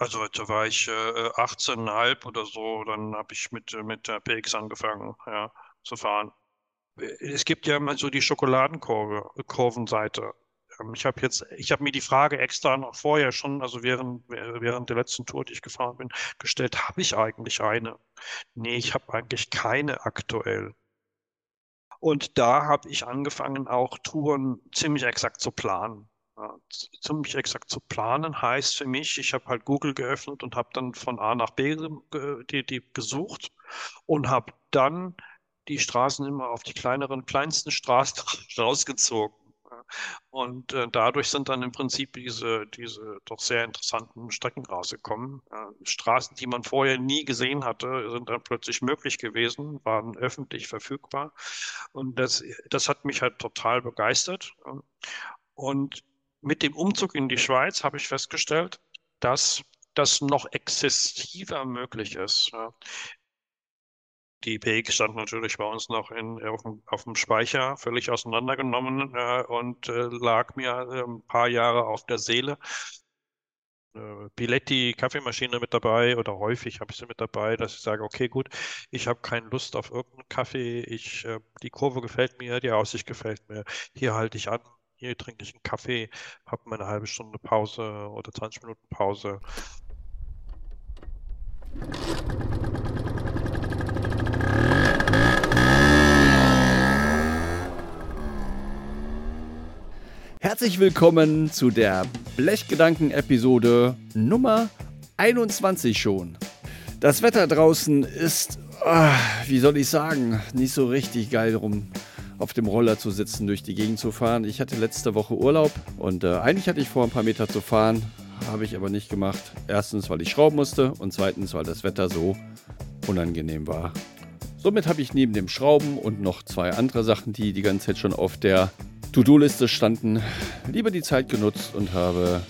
Also da war ich äh, 18,5 oder so, dann habe ich mit, mit der PX angefangen, ja, zu fahren. Es gibt ja mal so die Schokoladenkurve, Kurvenseite. Ähm, Ich habe jetzt, ich habe mir die Frage extra noch vorher schon, also während, während der letzten Tour, die ich gefahren bin, gestellt, habe ich eigentlich eine? Nee, ich habe eigentlich keine aktuell. Und da habe ich angefangen, auch Touren ziemlich exakt zu planen. Ziemlich exakt zu planen heißt für mich, ich habe halt Google geöffnet und habe dann von A nach B die, die gesucht und habe dann die Straßen immer auf die kleineren, kleinsten Straßen rausgezogen. Und äh, dadurch sind dann im Prinzip diese, diese doch sehr interessanten Strecken rausgekommen. Äh, Straßen, die man vorher nie gesehen hatte, sind dann plötzlich möglich gewesen, waren öffentlich verfügbar. Und das, das hat mich halt total begeistert. Und mit dem Umzug in die Schweiz habe ich festgestellt, dass das noch exzessiver möglich ist. Die PX stand natürlich bei uns noch in, auf, dem, auf dem Speicher, völlig auseinandergenommen äh, und äh, lag mir ein paar Jahre auf der Seele. Äh, Biletti, Kaffeemaschine mit dabei oder häufig habe ich sie mit dabei, dass ich sage, okay, gut, ich habe keine Lust auf irgendeinen Kaffee, ich, äh, die Kurve gefällt mir, die Aussicht gefällt mir, hier halte ich an, hier trinke ich einen Kaffee, habe meine halbe Stunde Pause oder 20 Minuten Pause. Herzlich willkommen zu der Blechgedanken-Episode Nummer 21 schon. Das Wetter draußen ist, ah, wie soll ich sagen, nicht so richtig geil rum auf dem Roller zu sitzen, durch die Gegend zu fahren. Ich hatte letzte Woche Urlaub und äh, eigentlich hatte ich vor, ein paar Meter zu fahren, habe ich aber nicht gemacht. Erstens, weil ich schrauben musste und zweitens, weil das Wetter so unangenehm war. Somit habe ich neben dem Schrauben und noch zwei andere Sachen, die die ganze Zeit schon auf der To-Do-Liste standen, lieber die Zeit genutzt und habe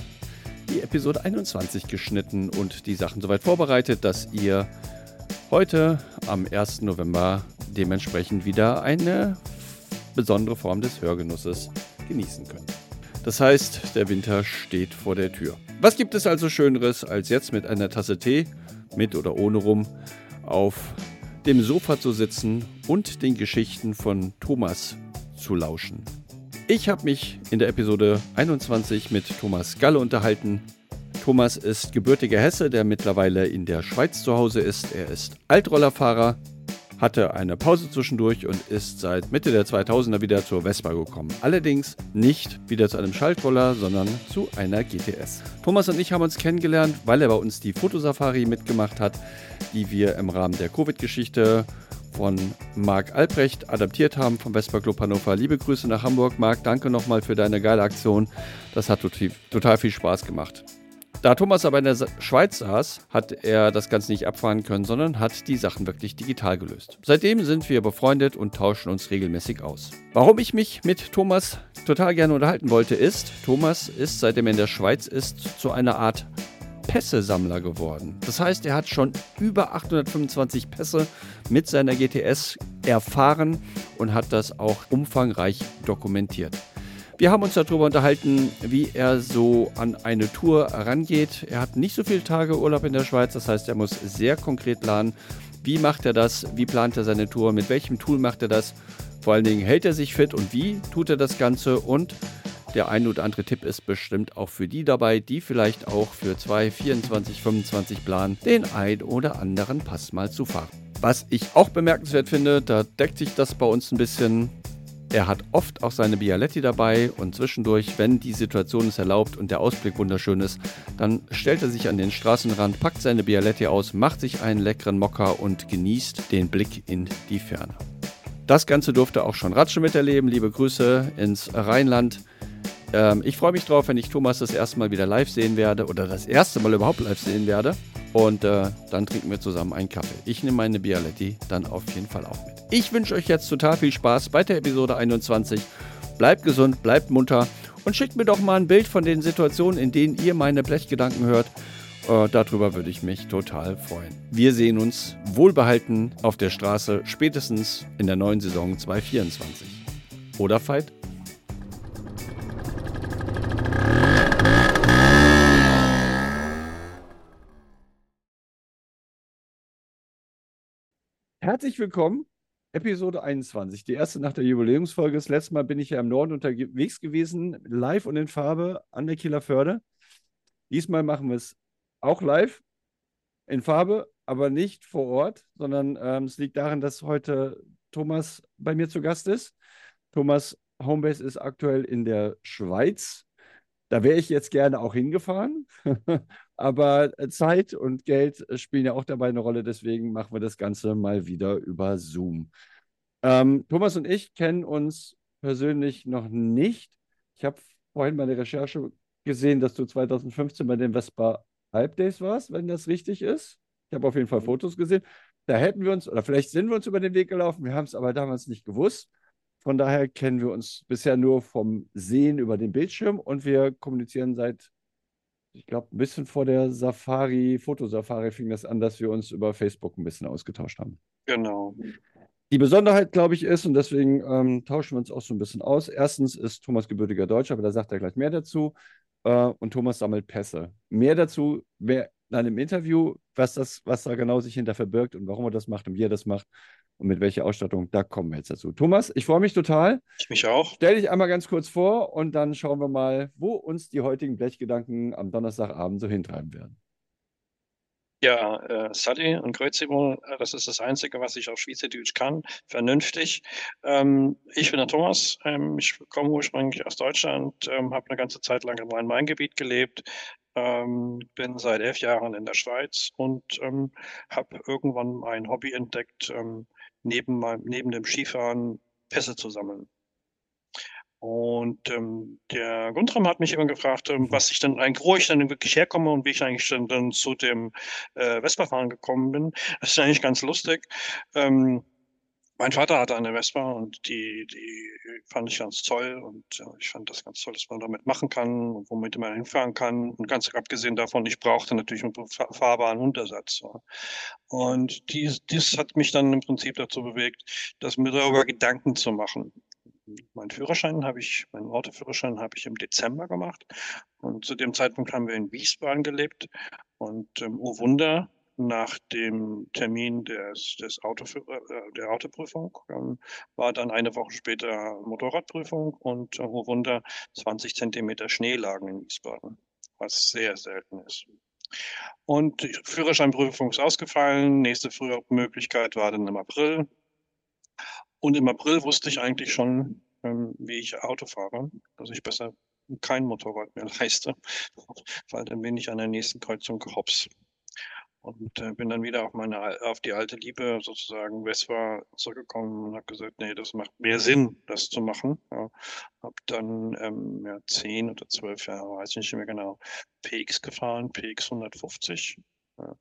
die Episode 21 geschnitten und die Sachen soweit vorbereitet, dass ihr heute am 1. November dementsprechend wieder eine besondere Form des Hörgenusses genießen könnt. Das heißt, der Winter steht vor der Tür. Was gibt es also Schöneres, als jetzt mit einer Tasse Tee, mit oder ohne rum, auf dem Sofa zu sitzen und den Geschichten von Thomas zu lauschen? Ich habe mich in der Episode 21 mit Thomas Galle unterhalten. Thomas ist gebürtiger Hesse, der mittlerweile in der Schweiz zu Hause ist. Er ist Altrollerfahrer, hatte eine Pause zwischendurch und ist seit Mitte der 2000er wieder zur Vespa gekommen. Allerdings nicht wieder zu einem Schaltroller, sondern zu einer GTS. Thomas und ich haben uns kennengelernt, weil er bei uns die Fotosafari mitgemacht hat, die wir im Rahmen der Covid-Geschichte von Marc Albrecht adaptiert haben vom Vespa Club Hannover. Liebe Grüße nach Hamburg, Marc. Danke nochmal für deine geile Aktion. Das hat total viel Spaß gemacht. Da Thomas aber in der Schweiz saß, hat er das Ganze nicht abfahren können, sondern hat die Sachen wirklich digital gelöst. Seitdem sind wir befreundet und tauschen uns regelmäßig aus. Warum ich mich mit Thomas total gerne unterhalten wollte, ist, Thomas ist, seitdem er in der Schweiz ist, zu einer Art Pässe-Sammler geworden. Das heißt, er hat schon über 825 Pässe mit seiner GTS erfahren und hat das auch umfangreich dokumentiert. Wir haben uns darüber unterhalten, wie er so an eine Tour rangeht. Er hat nicht so viele Tage Urlaub in der Schweiz, das heißt, er muss sehr konkret planen. Wie macht er das? Wie plant er seine Tour? Mit welchem Tool macht er das? Vor allen Dingen hält er sich fit und wie tut er das Ganze? Und der ein oder andere Tipp ist bestimmt auch für die dabei, die vielleicht auch für 2, 24, 25 planen, den ein oder anderen Pass mal zu fahren. Was ich auch bemerkenswert finde, da deckt sich das bei uns ein bisschen. Er hat oft auch seine Bialetti dabei und zwischendurch, wenn die Situation es erlaubt und der Ausblick wunderschön ist, dann stellt er sich an den Straßenrand, packt seine Bialetti aus, macht sich einen leckeren Mokka und genießt den Blick in die Ferne. Das Ganze durfte auch schon Ratsche miterleben. Liebe Grüße ins Rheinland. Ähm, ich freue mich drauf, wenn ich Thomas das erste Mal wieder live sehen werde oder das erste Mal überhaupt live sehen werde. Und äh, dann trinken wir zusammen einen Kaffee. Ich nehme meine Bialetti dann auf jeden Fall auch mit. Ich wünsche euch jetzt total viel Spaß bei der Episode 21. Bleibt gesund, bleibt munter und schickt mir doch mal ein Bild von den Situationen, in denen ihr meine Blechgedanken hört. Äh, darüber würde ich mich total freuen. Wir sehen uns wohlbehalten auf der Straße spätestens in der neuen Saison 2024. Oder Veit? Herzlich willkommen Episode 21, die erste nach der Jubiläumsfolge. Das letzte Mal bin ich ja im Norden unterwegs gewesen, live und in Farbe an der Kieler Förde. Diesmal machen wir es auch live in Farbe, aber nicht vor Ort, sondern ähm, es liegt daran, dass heute Thomas bei mir zu Gast ist. Thomas Homebase ist aktuell in der Schweiz. Da wäre ich jetzt gerne auch hingefahren, aber Zeit und Geld spielen ja auch dabei eine Rolle. Deswegen machen wir das Ganze mal wieder über Zoom. Ähm, Thomas und ich kennen uns persönlich noch nicht. Ich habe vorhin meine Recherche gesehen, dass du 2015 bei den Vespa Alp Days warst, wenn das richtig ist. Ich habe auf jeden Fall Fotos gesehen. Da hätten wir uns, oder vielleicht sind wir uns über den Weg gelaufen, wir haben es aber damals nicht gewusst. Von daher kennen wir uns bisher nur vom Sehen über den Bildschirm und wir kommunizieren seit, ich glaube, ein bisschen vor der Safari, Fotosafari fing das an, dass wir uns über Facebook ein bisschen ausgetauscht haben. Genau. Die Besonderheit, glaube ich, ist, und deswegen ähm, tauschen wir uns auch so ein bisschen aus. Erstens ist Thomas gebürtiger Deutscher, aber da sagt er gleich mehr dazu. Äh, und Thomas sammelt Pässe. Mehr dazu, mehr in einem Interview, was, das, was da genau sich hinter verbirgt und warum er das macht und wie er das macht und mit welcher Ausstattung, da kommen wir jetzt dazu. Thomas, ich freue mich total. Ich mich auch. Stell dich einmal ganz kurz vor und dann schauen wir mal, wo uns die heutigen Blechgedanken am Donnerstagabend so hintreiben werden. Ja, äh, Sadi und Kreuzübung, äh, das ist das Einzige, was ich auf Schweizerdeutsch kann. Vernünftig. Ähm, ich bin der Thomas. Ähm, ich komme ursprünglich aus Deutschland, ähm, habe eine ganze Zeit lang im Rhein-Main-Gebiet gelebt, ähm, bin seit elf Jahren in der Schweiz und ähm, habe irgendwann ein Hobby entdeckt, ähm, neben, neben dem Skifahren Pässe zu sammeln. Und ähm, der Guntram hat mich immer gefragt, ähm, was ich dann eigentlich, wo ich dann wirklich herkomme und wie ich eigentlich dann, dann zu dem äh, Vespa-Fahren gekommen bin. Das ist eigentlich ganz lustig. Ähm, mein Vater hatte eine Vespa und die, die fand ich ganz toll und äh, ich fand das ganz toll, dass man damit machen kann und womit man hinfahren kann. Und ganz abgesehen davon, ich brauchte natürlich einen fahrbaren Untersatz. Und dies, dies hat mich dann im Prinzip dazu bewegt, dass mir darüber Gedanken zu machen. Mein Führerschein habe ich, meinen Autoführerschein habe ich im Dezember gemacht. Und zu dem Zeitpunkt haben wir in Wiesbaden gelebt. Und ähm, oh Wunder, nach dem Termin des, des Autoführ äh, der Autoprüfung ähm, war dann eine Woche später Motorradprüfung und äh, oh Wunder, 20 Zentimeter Schnee lagen in Wiesbaden, was sehr selten ist. Und die Führerscheinprüfung ist ausgefallen. Nächste Frühmöglichkeit war dann im April. Und im April wusste ich eigentlich schon, ähm, wie ich Auto fahre, dass ich besser kein Motorrad mehr leiste, weil dann bin ich an der nächsten Kreuzung hops. Und äh, bin dann wieder auf meine auf die alte Liebe sozusagen Vespa zurückgekommen und habe gesagt, nee, das macht mehr Sinn, das zu machen. Ja. Habe dann ähm, ja, zehn oder zwölf Jahre, weiß ich nicht mehr genau, PX gefahren, PX 150. Ja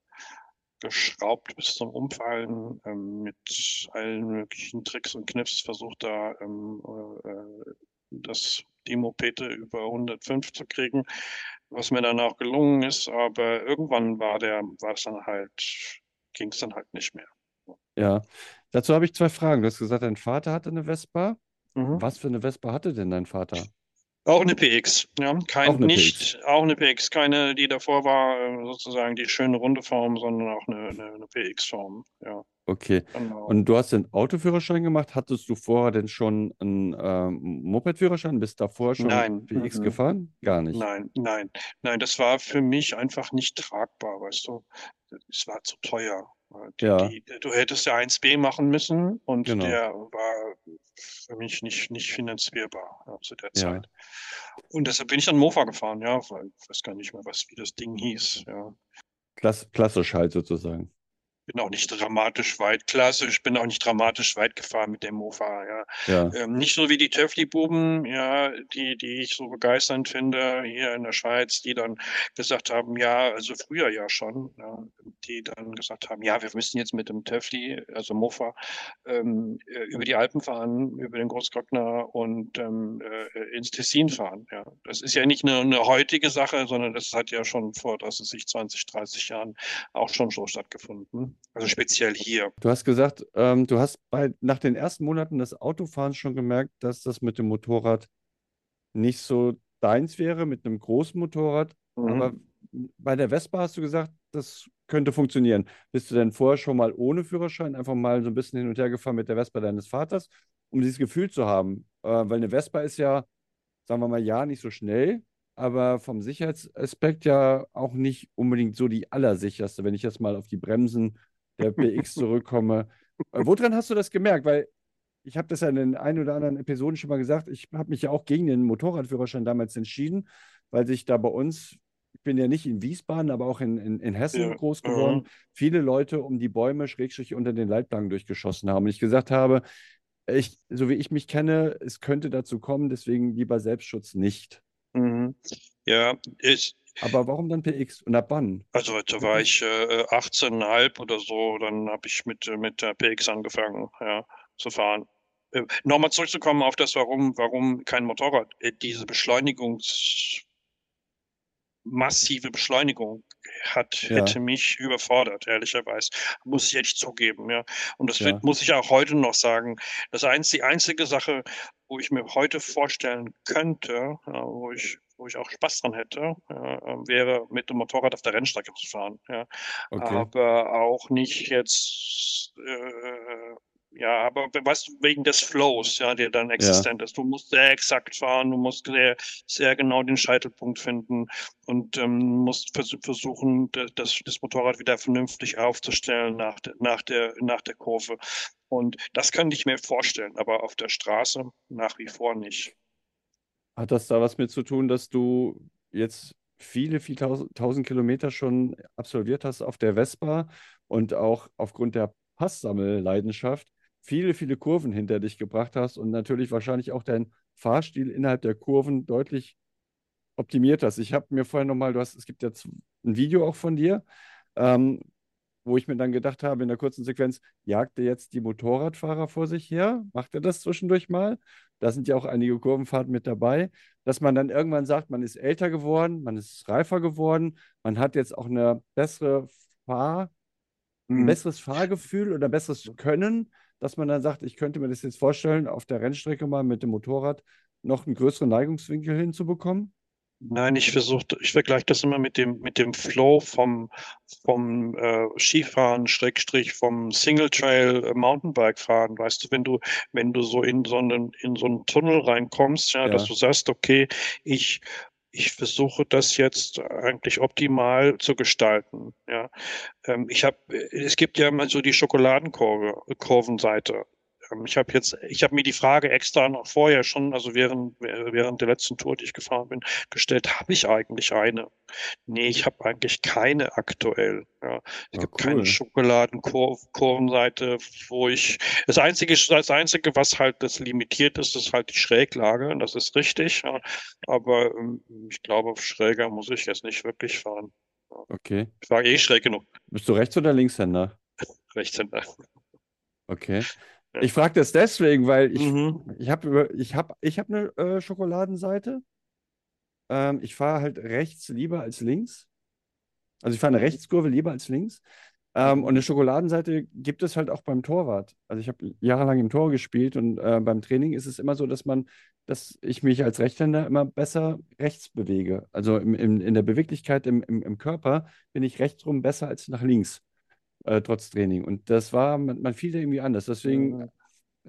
geschraubt bis zum Umfallen, ähm, mit allen möglichen Tricks und Kniffs versucht da ähm, äh, das die Mopete über 105 zu kriegen, was mir dann auch gelungen ist, aber irgendwann war der, war es dann halt, ging es dann halt nicht mehr. Ja, dazu habe ich zwei Fragen. Du hast gesagt, dein Vater hatte eine Vespa. Mhm. Was für eine Vespa hatte denn dein Vater? Auch eine PX, ja. Kein, auch eine nicht, PX. auch eine PX, keine, die davor war, äh, sozusagen die schöne runde Form, sondern auch eine, eine, eine PX-Form, ja. Okay. Genau. Und du hast den Autoführerschein gemacht. Hattest du vorher denn schon einen ähm, Moped-Führerschein? Bist du davor schon nein. PX mhm. gefahren? Gar nicht. Nein, nein, nein. Das war für mich einfach nicht tragbar, weißt du. Es war zu teuer. Die, ja. Die, du hättest ja 1B machen müssen und genau. der war für mich nicht, nicht finanzierbar ja, zu der Zeit. Ja. Und deshalb bin ich dann Mofa gefahren, ja, weil ich weiß gar nicht mehr, was, wie das Ding hieß, ja. Klass, klassisch halt sozusagen bin auch nicht dramatisch weit, klassisch, bin auch nicht dramatisch weit gefahren mit dem Mofa, ja. ja. Ähm, nicht so wie die Töffli-Buben, ja, die, die ich so begeisternd finde, hier in der Schweiz, die dann gesagt haben, ja, also früher ja schon, ja, die dann gesagt haben, ja, wir müssen jetzt mit dem Töffli, also Mofa, ähm, äh, über die Alpen fahren, über den Großglockner und ähm, äh, ins Tessin fahren, ja. Das ist ja nicht eine, eine heutige Sache, sondern das hat ja schon vor, dass es sich 20, 30 Jahren auch schon so stattgefunden. Also speziell hier. Du hast gesagt, ähm, du hast bei, nach den ersten Monaten des Autofahrens schon gemerkt, dass das mit dem Motorrad nicht so deins wäre, mit einem großen Motorrad. Mhm. Aber bei der Vespa hast du gesagt, das könnte funktionieren. Bist du denn vorher schon mal ohne Führerschein einfach mal so ein bisschen hin und her gefahren mit der Vespa deines Vaters, um dieses Gefühl zu haben? Äh, weil eine Vespa ist ja, sagen wir mal, ja, nicht so schnell, aber vom Sicherheitsaspekt ja auch nicht unbedingt so die allersicherste, wenn ich jetzt mal auf die Bremsen der PX zurückkomme. Äh, woran hast du das gemerkt? Weil ich habe das ja in den ein oder anderen Episoden schon mal gesagt, ich habe mich ja auch gegen den Motorradführerschein damals entschieden, weil sich da bei uns, ich bin ja nicht in Wiesbaden, aber auch in, in, in Hessen ja. groß geworden, ja. viele Leute um die Bäume schrägstrich unter den Leitplanken durchgeschossen haben. Und ich gesagt habe, ich, so wie ich mich kenne, es könnte dazu kommen, deswegen lieber Selbstschutz nicht. Mhm. Ja, ich, aber warum dann PX und ab wann? Also da war ich äh, 18,5 oder so, dann habe ich mit, mit der PX angefangen, ja, zu fahren. Äh, Nochmal zurückzukommen auf das, warum, warum kein Motorrad. Äh, diese Beschleunigungs massive Beschleunigung hat, ja. hätte mich überfordert, ehrlicherweise. Muss ich echt zugeben, ja. Und das ja. wird, muss ich auch heute noch sagen. Das einzige, die einzige Sache, wo ich mir heute vorstellen könnte, ja, wo ich wo ich auch Spaß dran hätte, ja, ähm, wäre mit dem Motorrad auf der Rennstrecke zu fahren. Ja. Okay. Aber auch nicht jetzt äh, ja, aber weißt du, wegen des Flows, ja, der dann existent ja. ist. Du musst sehr exakt fahren, du musst sehr, sehr genau den Scheitelpunkt finden und ähm, musst vers versuchen, das, das Motorrad wieder vernünftig aufzustellen nach, de, nach, der, nach der Kurve. Und das könnte ich mir vorstellen, aber auf der Straße nach wie vor nicht. Hat das da was mit zu tun, dass du jetzt viele, viele tausend, Kilometer schon absolviert hast auf der Vespa und auch aufgrund der Passsammelleidenschaft viele, viele Kurven hinter dich gebracht hast und natürlich wahrscheinlich auch deinen Fahrstil innerhalb der Kurven deutlich optimiert hast. Ich habe mir vorher nochmal, du hast, es gibt jetzt ein Video auch von dir, ähm, wo ich mir dann gedacht habe, in der kurzen Sequenz, jagt er jetzt die Motorradfahrer vor sich her? Macht er das zwischendurch mal? Da sind ja auch einige Kurvenfahrten mit dabei, dass man dann irgendwann sagt, man ist älter geworden, man ist reifer geworden, man hat jetzt auch eine bessere Fahr, ein mhm. besseres Fahrgefühl oder besseres Können, dass man dann sagt, ich könnte mir das jetzt vorstellen, auf der Rennstrecke mal mit dem Motorrad noch einen größeren Neigungswinkel hinzubekommen? Nein, ich versuche, ich vergleiche das immer mit dem, mit dem Flow vom, vom äh, Skifahren, Schrägstrich, vom Single Trail äh, Mountainbike fahren. Weißt du, wenn du, wenn du so in so einen, in so einen Tunnel reinkommst, ja, ja. dass du sagst, okay, ich ich versuche das jetzt eigentlich optimal zu gestalten. Ja, ähm, ich habe, es gibt ja mal so die Schokoladenkurvenseite. Ähm, ich habe jetzt, ich habe mir die Frage extra noch vorher schon, also während, während der letzten Tour, die ich gefahren bin, gestellt, habe ich eigentlich eine? Nee, ich habe eigentlich keine aktuell. Ja. Es ja, gibt cool. keine Schokoladenkurvenseite, wo ich, das einzige, das einzige, was halt das limitiert ist, ist halt die Schräglage, das ist richtig. Ja. Aber ähm, ich glaube, schräger muss ich jetzt nicht wirklich fahren. Okay. Ich war eh schräg genug. Bist du Rechts- oder Linkshänder? Rechtshänder. Okay. Ich frage das deswegen, weil ich, mhm. ich habe ich hab, ich hab eine äh, Schokoladenseite. Ähm, ich fahre halt rechts lieber als links. Also ich fahre eine mhm. Rechtskurve lieber als links. Ähm, und eine Schokoladenseite gibt es halt auch beim Torwart. Also ich habe jahrelang im Tor gespielt und äh, beim Training ist es immer so, dass man, dass ich mich als Rechtshänder immer besser rechts bewege. Also im, im, in der Beweglichkeit im, im, im Körper bin ich rechtsrum besser als nach links äh, trotz Training. Und das war, man, man fiel da irgendwie anders. Deswegen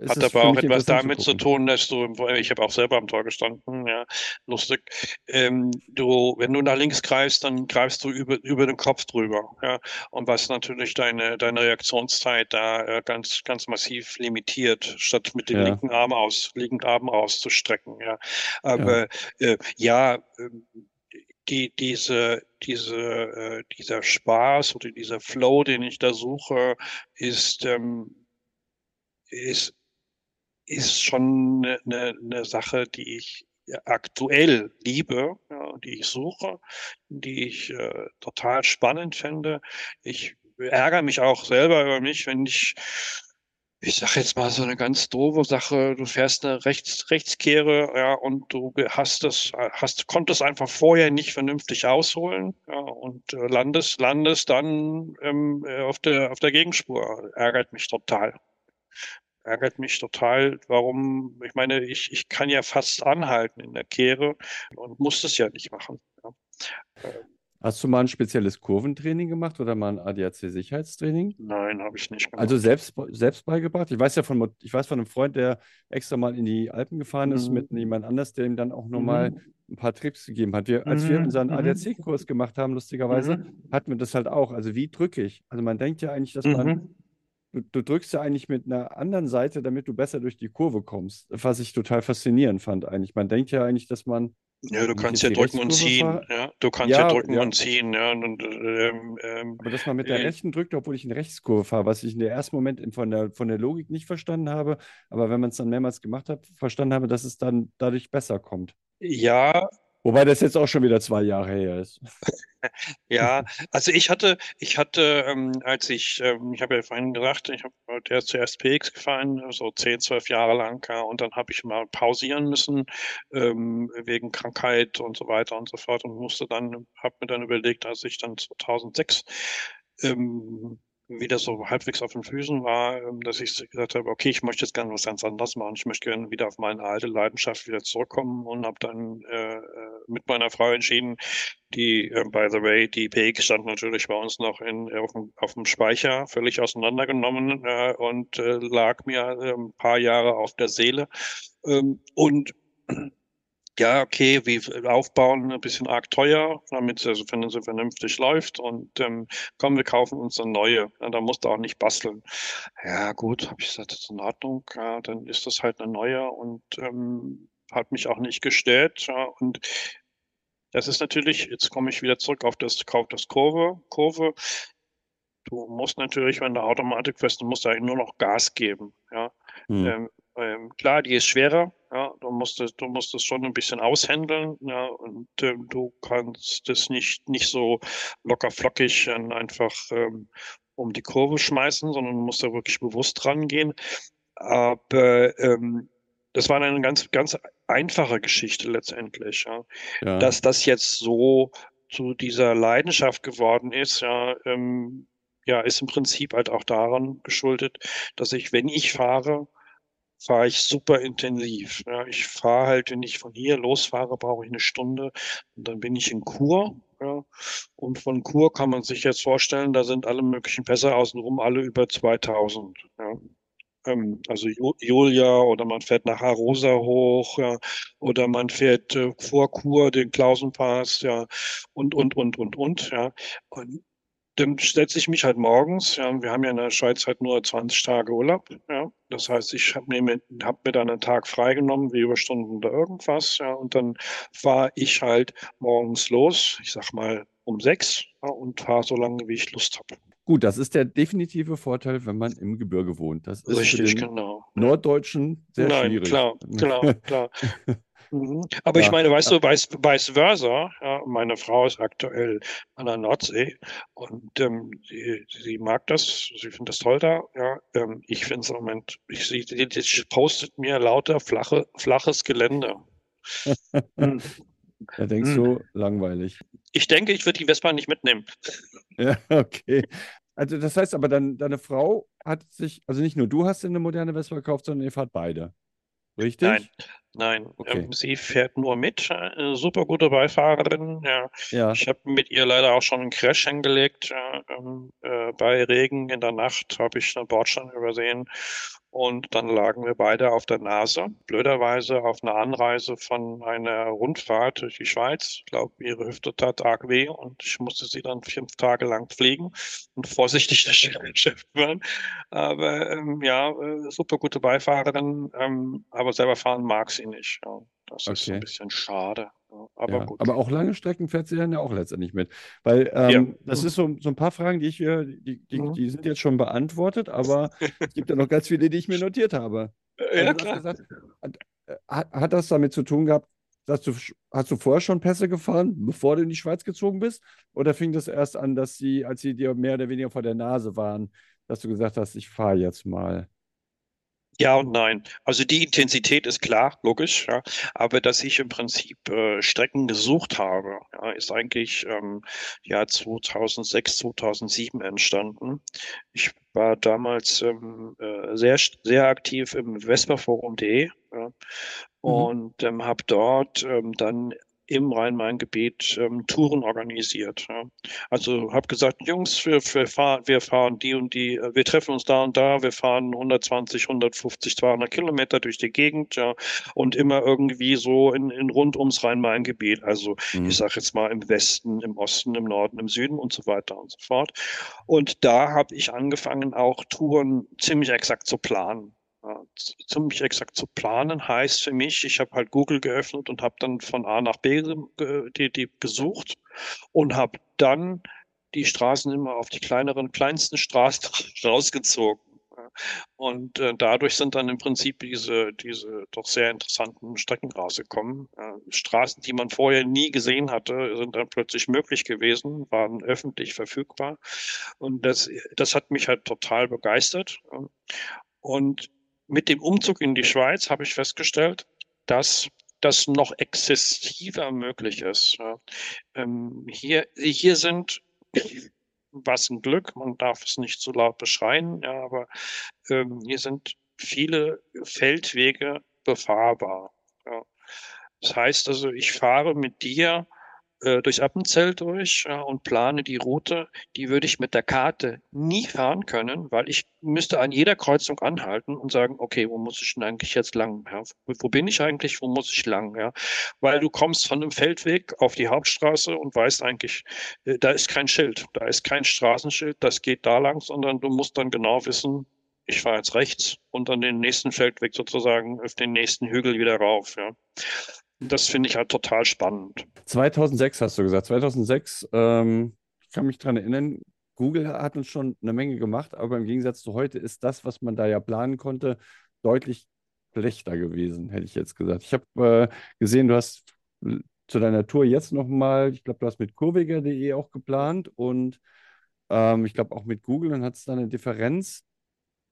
hat aber auch etwas damit zu, tun, dass du, ich habe auch selber am Tor gestanden, ja, lustig. Ähm, du, wenn du nach links greifst, dann greifst du über, über den Kopf drüber, ja, und was natürlich deine, deine Reaktionszeit da äh, ganz, ganz massiv limitiert, statt mit dem ja. linken Arm aus, linken Arm auszustrecken, ja. Aber ja, äh, ja ähm, die, diese, diese, äh, dieser Spaß oder dieser Flow, den ich da suche, ist, ähm, ist, ist schon eine, eine, eine Sache, die ich aktuell liebe, ja, die ich suche, die ich äh, total spannend finde. Ich ärgere mich auch selber über mich, wenn ich ich sag jetzt mal so eine ganz doofe Sache, du fährst eine Rechts Rechtskehre, ja, und du hast das, hast, konntest einfach vorher nicht vernünftig ausholen, ja, und äh, landest, landest dann ähm, äh, auf der, auf der Gegenspur. Ärgert mich total. Ärgert mich total. Warum? Ich meine, ich, ich kann ja fast anhalten in der Kehre und muss das ja nicht machen. Ja. Hast du mal ein spezielles Kurventraining gemacht oder mal ein ADAC-Sicherheitstraining? Nein, habe ich nicht gemacht. Also selbst, selbst beigebracht? Ich weiß ja von, ich weiß von einem Freund, der extra mal in die Alpen gefahren ist Mhm. mit jemand anders, der ihm dann auch nochmal Mhm. ein paar Tricks gegeben hat. Wir, als wir Mhm, unseren mhm. ADAC-Kurs gemacht haben, lustigerweise, Mhm. hatten wir das halt auch. Also wie drücke ich? Also man denkt ja eigentlich, dass man, Mhm. du, du drückst ja eigentlich mit einer anderen Seite, damit du besser durch die Kurve kommst. Was ich total faszinierend fand eigentlich. Man denkt ja eigentlich, dass man, Ja, du kannst ja drücken und ziehen. Ja, du kannst ja ja, drücken ja, und ziehen. Ja, und, ähm, ähm, aber dass man mit der äh, rechten drückt, obwohl ich eine Rechtskurve fahre, was ich in der ersten Moment von der, von der Logik nicht verstanden habe, aber wenn man es dann mehrmals gemacht hat, verstanden habe, dass es dann dadurch besser kommt. ja, Wobei das jetzt auch schon wieder zwei Jahre her ist. Ja, also ich hatte, ich hatte, ähm, als ich, ähm, ich habe ja vorhin gesagt, ich habe der zuerst PX gefahren, so 10, 12 Jahre lang, ja, und dann habe ich mal pausieren müssen, ähm, wegen Krankheit und so weiter und so fort und musste dann, habe mir dann überlegt, als ich dann 2006 ähm, wieder so halbwegs auf den Füßen war, ähm, dass ich gesagt habe, okay, ich möchte jetzt gerne was ganz anderes machen. Ich möchte gerne wieder auf meine alte Leidenschaft wieder zurückkommen und habe dann äh, äh, mit meiner Frau entschieden, die, äh, by the way, die PX stand natürlich bei uns noch in, auf, dem, auf dem Speicher, völlig auseinandergenommen äh, und äh, lag mir äh, ein paar Jahre auf der Seele. Ähm, und ja, okay, wie aufbauen, ein bisschen arg teuer, damit es also vernünftig läuft. Und ähm, komm, wir kaufen uns eine neue. Ja, da musst du auch nicht basteln. Ja, gut, habe ich gesagt, das ist in Ordnung. Ja, dann ist das halt eine neue und ähm, hat mich auch nicht gestört. Ja, und das ist natürlich, jetzt komme ich wieder zurück auf das, auf das Kurve, Kurve. Du musst natürlich, wenn du Automatik fährst, du musst eigentlich nur noch Gas geben. Ja, Hm. ähm, ähm, klar, die ist schwerer. Ja, du musst es, du musst es schon ein bisschen aushändeln. Ja, und ähm, du kannst das nicht nicht so locker flockig ähm, einfach ähm, um die Kurve schmeißen, sondern du musst da wirklich bewusst rangehen. Aber ähm, das war eine ganz ganz einfache Geschichte letztendlich. Ja Ja. dass das jetzt so zu dieser Leidenschaft geworden ist, ja, ähm, ja, ist im Prinzip halt auch daran geschuldet, dass ich, wenn ich fahre, fahre ich super intensiv. Ja, ich fahre halt, wenn ich von hier losfahre, brauche ich eine Stunde und dann bin ich in Chur. Ja, und von Chur kann man sich jetzt vorstellen, da sind alle möglichen Pässe außenrum, alle über 2000. Ja. Ähm, also Ju- Julia oder man fährt nach Arosa hoch, ja, oder man fährt äh, vor Chur den Klausenpass, ja, und, und, und, und, und, ja. Und dann setze ich mich halt morgens, ja, wir haben ja in der Schweiz halt nur 20 Tage Urlaub, ja. Das heißt, ich habe mir, hab mir dann einen Tag freigenommen, wie Überstunden oder irgendwas, ja, und dann fahre ich halt morgens los, ich sag mal um sechs, ja, und fahre so lange, wie ich Lust habe. Gut, das ist der definitive Vorteil, wenn man im Gebirge wohnt. Das ist für Richtig, den genau. Norddeutschen sehr Nein, schwierig. klar, klar, klar. Mhm. Aber ich meine, weißt du, vice, vice versa, ja, meine Frau ist aktuell an der Nordsee und ähm, sie, sie mag das, sie findet das toll da, ja. Ähm, ich finde es im Moment, ich sie, sie, sie postet mir lauter flache, flaches Gelände. Hm. Da denkst Hm. du, langweilig. Ich denke, ich würde die Vespa nicht mitnehmen. Ja, okay. Also das heißt aber, dann, deine Frau hat sich, also nicht nur du hast eine moderne Vespa gekauft, sondern ihr fahrt beide. Richtig? Nein, nein, Okay. ähm, sie fährt nur mit, äh, super gute Beifahrerin, ja. Ja, Ich habe mit ihr leider auch schon einen Crash hingelegt. Ähm, äh, bei Regen in der Nacht habe ich einen Bordstein übersehen und dann lagen wir beide auf der Nase. Blöderweise auf einer Anreise von einer Rundfahrt durch die Schweiz. Ich glaube, ihre Hüfte tat arg weh und ich musste sie dann fünf Tage lang pflegen und vorsichtig das Geschäft fahren. Aber ähm, ja, äh, super gute Beifahrerin, ähm, aber selber fahren mag sie nicht. Ja, das ist so ein Okay. bisschen schade. Ja, aber ja. gut. Aber auch lange Strecken fährt sie dann ja auch letztendlich mit. Weil ähm, das ist so, so ein paar Fragen, die ich hier, die, die, Mhm. die sind jetzt schon beantwortet, aber es gibt ja noch ganz viele, die ich mir notiert habe. Äh, Also Ja, klar. gesagt, hat, äh, hat, hat das damit zu tun gehabt, dass du, hast du vorher schon Pässe gefahren, bevor du in die Schweiz gezogen bist? Oder fing das erst an, dass sie, als sie dir mehr oder weniger vor der Nase waren, dass du gesagt hast, ich fahre jetzt mal? Ja und nein. Also die Intensität ist klar, logisch, ja. Aber dass ich im Prinzip äh, Strecken gesucht habe, ja, ist eigentlich ähm, ja 2006, 2007 entstanden. Ich war damals ähm, äh, sehr sehr aktiv im Vespaforum.de ja, Mhm. und ähm, habe dort ähm, dann im Rhein-Main-Gebiet ähm, Touren organisiert. Ja. Also habe gesagt, Jungs, wir, wir, fahren, wir fahren die und die, äh, wir treffen uns da und da, wir fahren 120, 150, 200 Kilometer durch die Gegend ja, und immer irgendwie so in, in rund ums Rhein-Main-Gebiet. Also mhm. ich sage jetzt mal im Westen, im Osten, im Norden, im Süden und so weiter und so fort. Und da habe ich angefangen, auch Touren ziemlich exakt zu planen ziemlich exakt zu planen heißt für mich, ich habe halt Google geöffnet und habe dann von A nach B die, die gesucht und habe dann die Straßen immer auf die kleineren, kleinsten Straßen rausgezogen. Und äh, dadurch sind dann im Prinzip diese, diese doch sehr interessanten Strecken rausgekommen. Äh, Straßen, die man vorher nie gesehen hatte, sind dann plötzlich möglich gewesen, waren öffentlich verfügbar. Und das, das hat mich halt total begeistert. Und mit dem Umzug in die Schweiz habe ich festgestellt, dass das noch exzessiver möglich ist. Ähm, hier, hier sind, was ein Glück, man darf es nicht zu laut beschreien, ja, aber ähm, hier sind viele Feldwege befahrbar. Ja. Das heißt also, ich fahre mit dir äh, durch Appenzell durch ja, und plane die Route, die würde ich mit der Karte nie fahren können, weil ich müsste an jeder Kreuzung anhalten und sagen, okay, wo muss ich denn eigentlich jetzt lang? Ja? Wo bin ich eigentlich? Wo muss ich lang? Ja? Weil du kommst von einem Feldweg auf die Hauptstraße und weißt eigentlich, äh, da ist kein Schild, da ist kein Straßenschild, das geht da lang, sondern du musst dann genau wissen, ich fahre jetzt rechts und dann den nächsten Feldweg sozusagen auf den nächsten Hügel wieder rauf. Ja. Das finde ich halt total spannend. 2006 hast du gesagt. 2006, ähm, ich kann mich daran erinnern, Google hat uns schon eine Menge gemacht, aber im Gegensatz zu heute ist das, was man da ja planen konnte, deutlich schlechter gewesen, hätte ich jetzt gesagt. Ich habe äh, gesehen, du hast zu deiner Tour jetzt nochmal, ich glaube, du hast mit kurviger.de auch geplant und ähm, ich glaube auch mit Google und hat es da eine Differenz.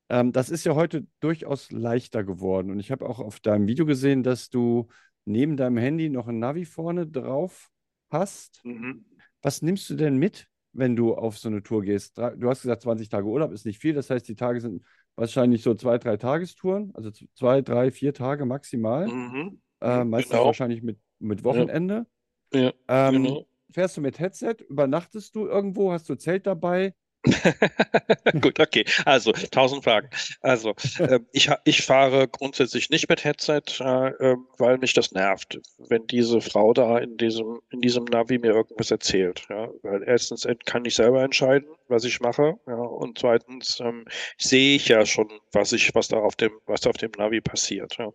Ähm, das ist ja heute durchaus leichter geworden und ich habe auch auf deinem Video gesehen, dass du neben deinem Handy noch ein Navi vorne drauf hast. Mhm. Was nimmst du denn mit, wenn du auf so eine Tour gehst? Du hast gesagt, 20 Tage Urlaub ist nicht viel. Das heißt, die Tage sind wahrscheinlich so zwei, drei Tagestouren, also zwei, drei, vier Tage maximal. Mhm. Äh, meistens genau. wahrscheinlich mit, mit Wochenende. Ja, ja ähm, genau. Fährst du mit Headset? Übernachtest du irgendwo? Hast du Zelt dabei? Gut, okay. Also, tausend Fragen. Also, äh, ich, ich fahre grundsätzlich nicht mit Headset, äh, ähm, weil mich das nervt, wenn diese Frau da in diesem, in diesem Navi mir irgendwas erzählt. Ja? Weil erstens kann ich selber entscheiden, was ich mache, ja? und zweitens ähm, sehe ich ja schon, was ich, was da auf dem, was auf dem Navi passiert. Ja?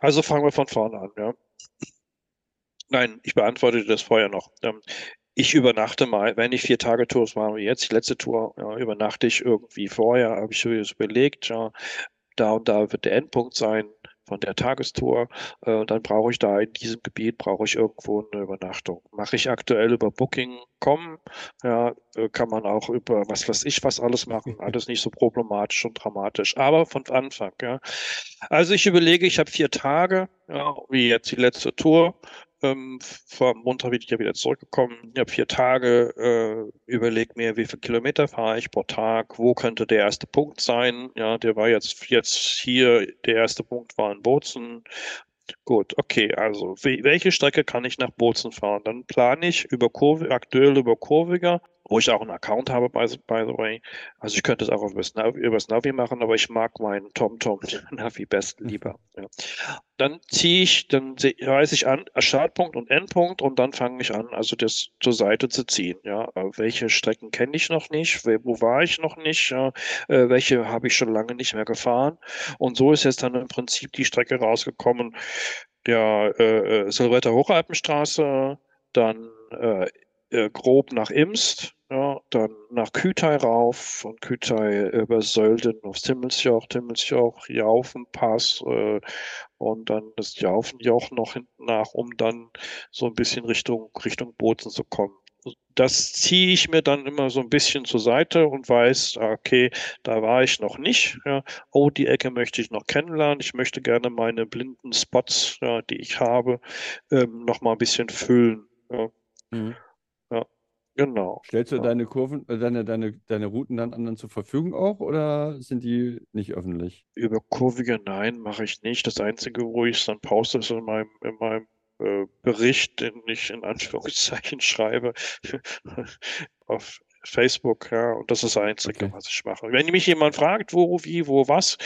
Also fangen wir von vorne an, ja. Nein, ich beantworte das vorher noch. Ich übernachte mal, wenn ich vier Tage Tours mache wie jetzt, die letzte Tour, ja, übernachte ich irgendwie vorher, habe ich mir überlegt, ja, da und da wird der Endpunkt sein von der Tagestour. Äh, dann brauche ich da in diesem Gebiet, brauche ich irgendwo eine Übernachtung. Mache ich aktuell über Booking.com, ja, äh, kann man auch über was weiß ich was alles machen, alles nicht so problematisch und dramatisch, aber von Anfang, ja. Also ich überlege, ich habe vier Tage, ja, wie jetzt die letzte Tour, ähm, vom Montag bin ich ja wieder zurückgekommen. Ich habe vier Tage, äh, überlegt mir, wie viele Kilometer fahre ich pro Tag, wo könnte der erste Punkt sein. Ja, der war jetzt, jetzt hier, der erste Punkt war in Bozen. Gut, okay, also welche Strecke kann ich nach Bozen fahren? Dann plane ich über Kurve, aktuell über Kurviger wo ich auch einen Account habe, by the, by the way. Also ich könnte es auch übers Navi, übers Navi machen, aber ich mag meinen TomTom Navi besten lieber. Ja. Dann ziehe ich, dann weiß ich an, Startpunkt und Endpunkt und dann fange ich an, also das zur Seite zu ziehen. Ja, äh, welche Strecken kenne ich noch nicht? Wo war ich noch nicht? Ja, äh, welche habe ich schon lange nicht mehr gefahren? Und so ist jetzt dann im Prinzip die Strecke rausgekommen. Ja, äh, äh Silvetter Hochalpenstraße, dann äh, äh, grob nach Imst, ja, dann nach Kütai rauf, von Kütai über Sölden auf Timmelsjoch, Timmelsjoch, Jaufenpass äh, und dann das Jaufenjoch noch hinten nach, um dann so ein bisschen Richtung, Richtung Bozen zu kommen. Das ziehe ich mir dann immer so ein bisschen zur Seite und weiß, okay, da war ich noch nicht. Ja. Oh, die Ecke möchte ich noch kennenlernen. Ich möchte gerne meine blinden Spots, ja, die ich habe, ähm, noch mal ein bisschen füllen. Ja. Mhm. Genau. Stellst du ja. deine Kurven, äh, deine, deine, deine Routen dann anderen zur Verfügung auch oder sind die nicht öffentlich? Über kurvige nein, mache ich nicht. Das Einzige, wo ich es dann poste, ist in meinem, in meinem äh, Bericht, den ich in Anführungszeichen schreibe, auf Facebook, ja, und das ist das Einzige, okay. was ich mache. Wenn mich jemand fragt, wo, wie, wo, was,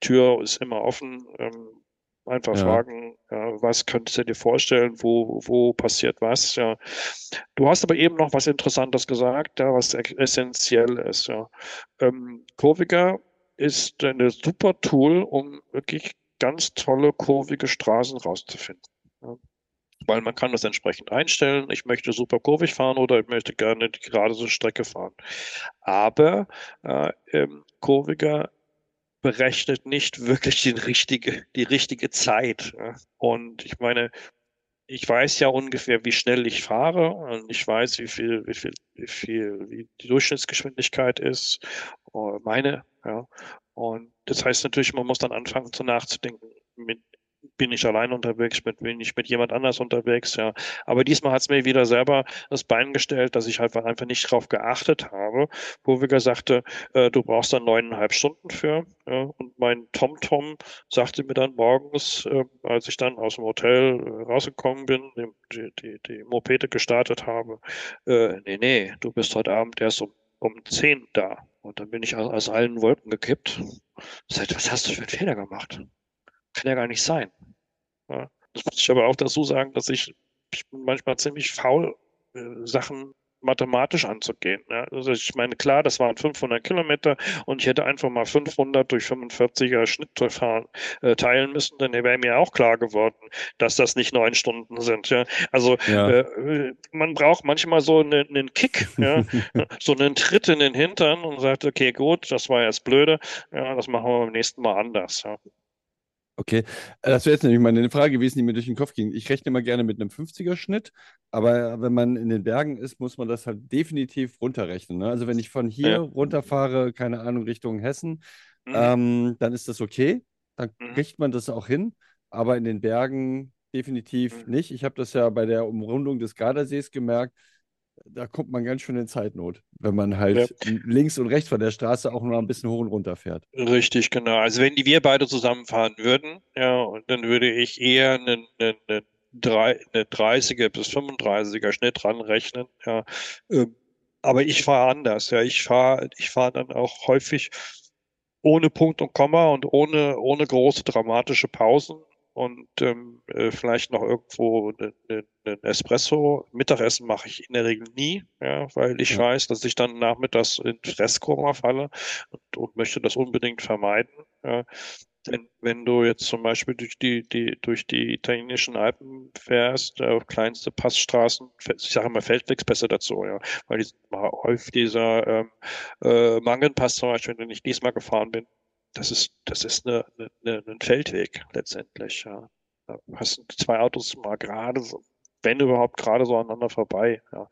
Tür ist immer offen. Ähm, einfach ja. fragen, ja, was könntest du dir vorstellen, wo, wo passiert was, ja. Du hast aber eben noch was Interessantes gesagt, ja, was essentiell ist, ja. Ähm, Kurviger ist ein super Tool, um wirklich ganz tolle kurvige Straßen rauszufinden. Weil man kann das entsprechend einstellen. Ich möchte super kurvig fahren oder ich möchte gerne die gerade so Strecke fahren. Aber äh, ähm, kurviger berechnet nicht wirklich die richtige, die richtige Zeit. Und ich meine, ich weiß ja ungefähr, wie schnell ich fahre und ich weiß, wie viel, wie viel, wie viel, wie die Durchschnittsgeschwindigkeit ist, äh, meine, ja. Und das heißt natürlich, man muss dann anfangen zu nachzudenken, mit bin ich allein unterwegs, mit, bin ich mit jemand anders unterwegs, ja. Aber diesmal hat es mir wieder selber das Bein gestellt, dass ich halt einfach nicht drauf geachtet habe. Boviger sagte, äh, du brauchst dann neuneinhalb Stunden für. Ja. Und mein TomTom sagte mir dann morgens, äh, als ich dann aus dem Hotel äh, rausgekommen bin, die, die, die Mopete gestartet habe, äh, nee, nee, du bist heute Abend erst um, um zehn da. Und dann bin ich aus, aus allen Wolken gekippt. Seit, was hast du für einen Fehler gemacht? Kann ja gar nicht sein. Ja. Das muss ich aber auch dazu sagen, dass ich, ich bin manchmal ziemlich faul, äh, Sachen mathematisch anzugehen. Ja. Also ich meine, klar, das waren 500 Kilometer und ich hätte einfach mal 500 durch 45er Schnitt fahren, äh, teilen müssen, dann wäre mir auch klar geworden, dass das nicht neun Stunden sind. Ja. Also ja. Äh, man braucht manchmal so einen, einen Kick, ja, so einen Tritt in den Hintern und sagt, okay, gut, das war jetzt blöde, ja, das machen wir beim nächsten Mal anders. Ja. Okay, äh, das wäre jetzt nämlich meine Frage gewesen, die mir durch den Kopf ging. Ich rechne immer gerne mit einem 50er-Schnitt, aber wenn man in den Bergen ist, muss man das halt definitiv runterrechnen. Ne? Also wenn ich von hier ja. runterfahre, keine Ahnung, Richtung Hessen, mhm. ähm, dann ist das okay. Dann mhm. kriegt man das auch hin, aber in den Bergen definitiv mhm. nicht. Ich habe das ja bei der Umrundung des Gardasees gemerkt da kommt man ganz schön in Zeitnot, wenn man halt ja. links und rechts von der Straße auch nur ein bisschen hoch und runter fährt. Richtig, genau. Also wenn die wir beide zusammenfahren würden, ja, und dann würde ich eher einen, einen, einen, eine 30er bis 35er Schnitt ranrechnen, ja. Ähm, aber ich fahre anders, ja. Ich fahre, ich fahre dann auch häufig ohne Punkt und Komma und ohne, ohne große dramatische Pausen und ähm, äh, vielleicht noch irgendwo einen ne, ne Espresso. Mittagessen mache ich in der Regel nie, ja, weil ich ja. weiß, dass ich dann nachmittags in Fresskoma falle und, und möchte das unbedingt vermeiden. Ja. Denn wenn du jetzt zum Beispiel durch die, die, durch die italienischen Alpen fährst, äh, kleinste Passstraßen, ich sage mal Feldwegspässe dazu, ja, weil die, häufig dieser ähm, äh, Mangenpass zum Beispiel, den ich diesmal gefahren bin, das ist, das ist eine, eine, ein Feldweg letztendlich. Ja. Da passen zwei Autos mal gerade, so, wenn überhaupt gerade so aneinander vorbei. Ja.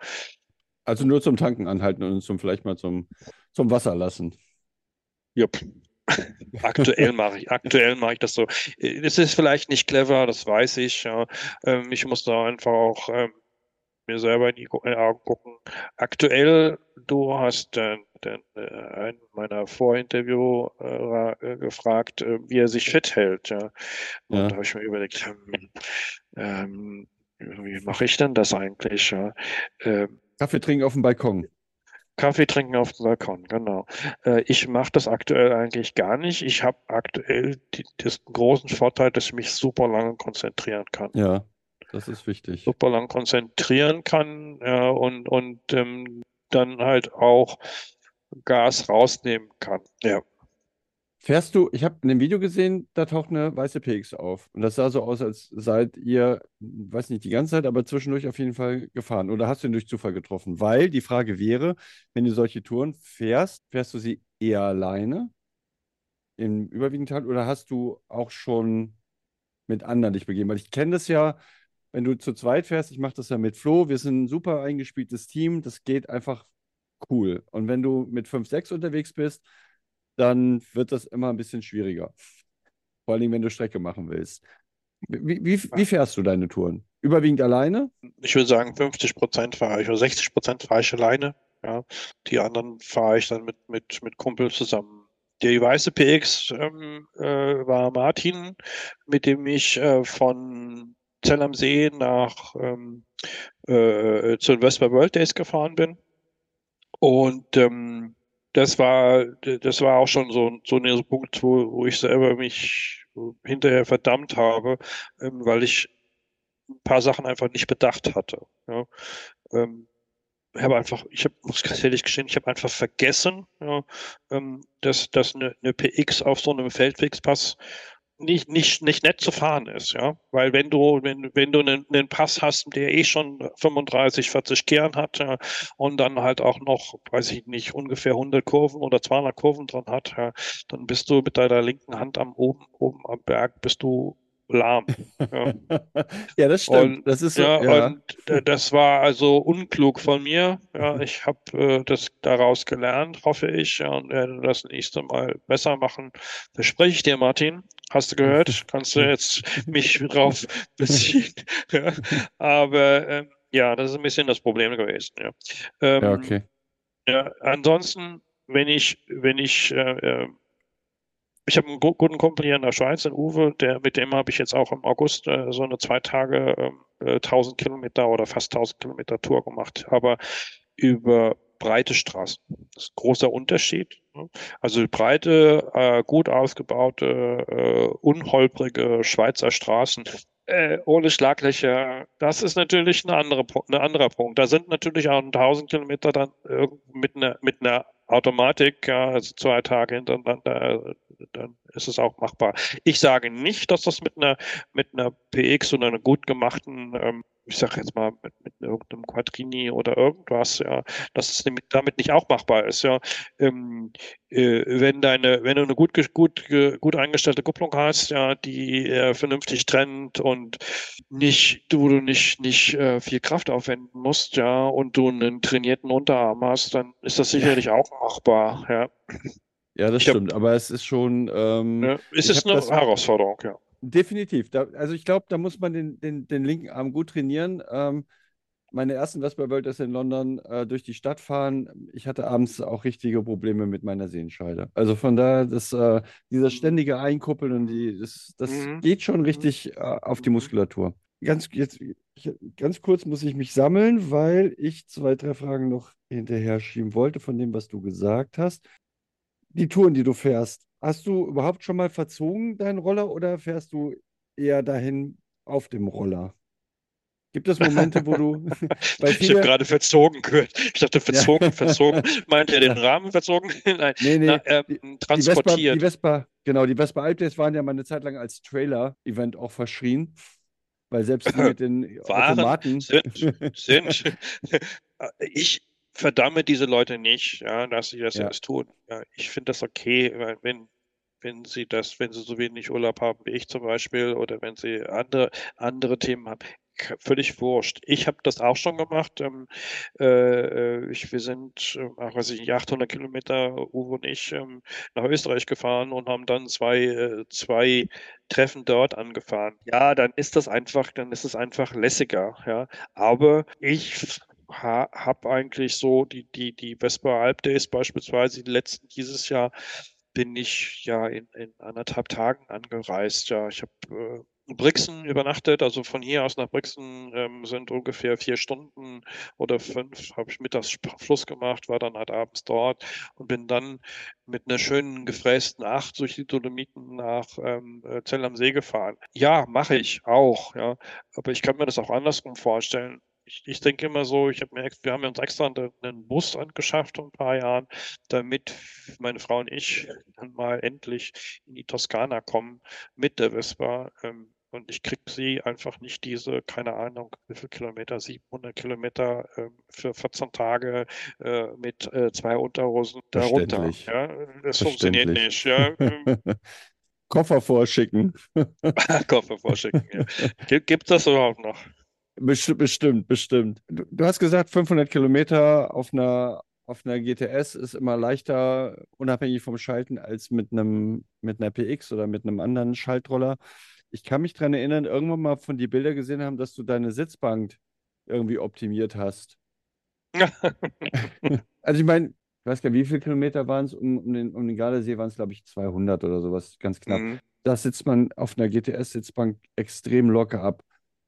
Also nur zum Tanken anhalten und zum vielleicht mal zum, zum Wasser lassen. Jupp. aktuell mache ich, aktuell mache ich das so. Es ist vielleicht nicht clever, das weiß ich. Ja. Ähm, ich muss da einfach auch ähm, mir selber in die Augen gucken. Aktuell, du hast äh, den, äh, einen meiner Vorinterviewer äh, gefragt, äh, wie er sich fit hält. Ja. Und ja. da habe ich mir überlegt, hm, ähm, wie mache ich denn das eigentlich? Ja? Ähm, Kaffee trinken auf dem Balkon. Kaffee trinken auf dem Balkon, genau. Äh, ich mache das aktuell eigentlich gar nicht. Ich habe aktuell die, den großen Vorteil, dass ich mich super lange konzentrieren kann. Ja. Das ist wichtig. Super lang konzentrieren kann ja, und, und ähm, dann halt auch Gas rausnehmen kann. Ja. Fährst du, ich habe in dem Video gesehen, da taucht eine weiße PX auf. Und das sah so aus, als seid ihr, weiß nicht die ganze Zeit, aber zwischendurch auf jeden Fall gefahren. Oder hast du ihn durch Zufall getroffen? Weil die Frage wäre, wenn du solche Touren fährst, fährst du sie eher alleine im überwiegenden Teil oder hast du auch schon mit anderen dich begeben? Weil ich kenne das ja, wenn du zu zweit fährst, ich mache das ja mit Flo, wir sind ein super eingespieltes Team, das geht einfach cool. Und wenn du mit 5, 6 unterwegs bist, dann wird das immer ein bisschen schwieriger. Vor allem, wenn du Strecke machen willst. Wie, wie, wie fährst du deine Touren? Überwiegend alleine? Ich würde sagen, 50 Prozent fahre ich oder 60 Prozent fahre ich alleine. Ja. Die anderen fahre ich dann mit, mit, mit Kumpel zusammen. Die weiße PX ähm, äh, war Martin, mit dem ich äh, von Zell am See nach ähm, äh, zu den Vespa World Days gefahren bin. Und ähm, das war, das war auch schon so, so ein Punkt, wo, wo ich selber mich hinterher verdammt habe, ähm, weil ich ein paar Sachen einfach nicht bedacht hatte. Ja. Ähm, ich habe einfach, ich hab, muss ganz ehrlich gestehen, ich habe einfach vergessen, ja, ähm, dass, dass eine, eine PX auf so einem Feldwegspass nicht, nicht, nicht nett zu fahren ist, ja. Weil wenn du, wenn, wenn du einen, einen Pass hast, der eh schon 35, 40 Kehren hat ja, und dann halt auch noch, weiß ich nicht, ungefähr 100 Kurven oder 200 Kurven dran hat, ja, dann bist du mit deiner linken Hand am oben, oben am Berg, bist du lahm. Ja, ja das stimmt. Und, das ist so, ja, ja. Und das war also unklug von mir. Ja, ich habe äh, das daraus gelernt, hoffe ich, ja, und werde das nächste Mal besser machen. Verspreche ich dir, Martin. Hast du gehört? Kannst du jetzt mich drauf beziehen? ja. Aber ähm, ja, das ist ein bisschen das Problem gewesen. Ja, ähm, ja okay. Ja, ansonsten, wenn ich, wenn ich äh, äh ich habe einen guten Kumpel hier in der Schweiz, den Uwe, der, mit dem habe ich jetzt auch im August äh, so eine zwei Tage äh, 1000 Kilometer oder fast 1000 Kilometer Tour gemacht, aber über breite Straßen. Das ist ein großer Unterschied. Also breite, äh, gut ausgebaute, äh, unholprige Schweizer Straßen äh, ohne Schlaglöcher, das ist natürlich eine andere, ein anderer Punkt. Da sind natürlich auch 1000 Kilometer dann mit einer, mit einer Automatik, ja, also zwei Tage hintereinander, dann ist es auch machbar. Ich sage nicht, dass das mit einer, mit einer PX oder einer gut gemachten ähm, ich sage jetzt mal, mit, mit irgendeinem Quadrini oder irgendwas, ja, dass es damit nicht auch machbar ist, ja. Ähm, äh, wenn deine, wenn du eine gut, gut, gut eingestellte Kupplung hast, ja, die äh, vernünftig trennt und nicht, du, du nicht, nicht äh, viel Kraft aufwenden musst, ja, und du einen trainierten Unterarm hast, dann ist das sicherlich auch machbar, ja. Ja, das ich stimmt, hab, aber es ist schon. Ähm, ja, es ist eine Herausforderung, ja. Definitiv. Da, also ich glaube, da muss man den, den, den linken Arm gut trainieren. Ähm, meine ersten Vespa World ist in London äh, durch die Stadt fahren. Ich hatte abends auch richtige Probleme mit meiner Sehenscheide. Also von daher, das, äh, dieser ständige Einkuppeln und die, das, das mhm. geht schon richtig äh, auf die mhm. Muskulatur. Ganz, jetzt, ganz kurz muss ich mich sammeln, weil ich zwei, drei Fragen noch hinterher schieben wollte von dem, was du gesagt hast. Die Touren, die du fährst, Hast du überhaupt schon mal verzogen deinen Roller oder fährst du eher dahin auf dem Roller? Gibt es Momente, wo du. viele... Ich habe gerade verzogen gehört. Ich dachte, verzogen, ja. verzogen. Meint er den Rahmen verzogen? Nein, nee, nee. Na, ähm, transportiert. Die Vespa, die Vespa, genau, die Vespa Alpdays waren ja mal eine Zeit lang als Trailer-Event auch verschrien. Weil selbst die mit den waren, Automaten. Sind, sind. ich, verdamme diese Leute nicht, ja, dass sie das ja. erst tun. Ja, ich finde das okay, wenn, wenn sie das, wenn sie so wenig Urlaub haben wie ich zum Beispiel oder wenn sie andere, andere Themen haben. Völlig wurscht. Ich habe das auch schon gemacht. Ähm, äh, ich, wir sind, äh, ach, weiß ich nicht, 800 Kilometer, Uwe und ich, ähm, nach Österreich gefahren und haben dann zwei, äh, zwei Treffen dort angefahren. Ja, dann ist das einfach, dann ist es einfach lässiger. Ja, aber ich ha, habe eigentlich so die, die, die Vespa Alp Days beispielsweise, die letzten dieses Jahr, bin ich ja in, in anderthalb Tagen angereist. Ja, ich habe äh, Brixen übernachtet, also von hier aus nach Brixen ähm, sind ungefähr vier Stunden oder fünf, habe ich mittags Fluss gemacht, war dann halt abends dort und bin dann mit einer schönen gefrästen Acht durch die Dolomiten nach ähm, äh, Zell am See gefahren. Ja, mache ich auch, ja, aber ich kann mir das auch andersrum vorstellen ich, ich denke immer so, ich habe mir, wir haben uns extra einen Bus angeschafft vor ein paar Jahren, damit meine Frau und ich dann mal endlich in die Toskana kommen mit der Vespa. Ähm, und ich kriege sie einfach nicht diese, keine Ahnung, wie viel Kilometer, 700 Kilometer äh, für 14 Tage äh, mit äh, zwei Unterhosen darunter. Ja, das funktioniert nicht. Ja. Koffer vorschicken. Koffer vorschicken, ja. Gibt es das überhaupt noch? Bestimmt, bestimmt. Du, du, hast gesagt, 500 Kilometer auf einer, auf einer GTS ist immer leichter, unabhängig vom Schalten, als mit einem mit einer PX oder mit einem anderen Schaltroller. Ich kann mich daran erinnern, irgendwann mal von die Bilder gesehen haben, dass du deine Sitzbank irgendwie optimiert hast. also ich meine, ich weiß gar nicht, wie viele Kilometer waren es um, um, den, um den Gardasee, waren es glaube ich 200 oder sowas, ganz knapp. Mhm. Da sitzt man auf einer GTS-Sitzbank extrem locker ab.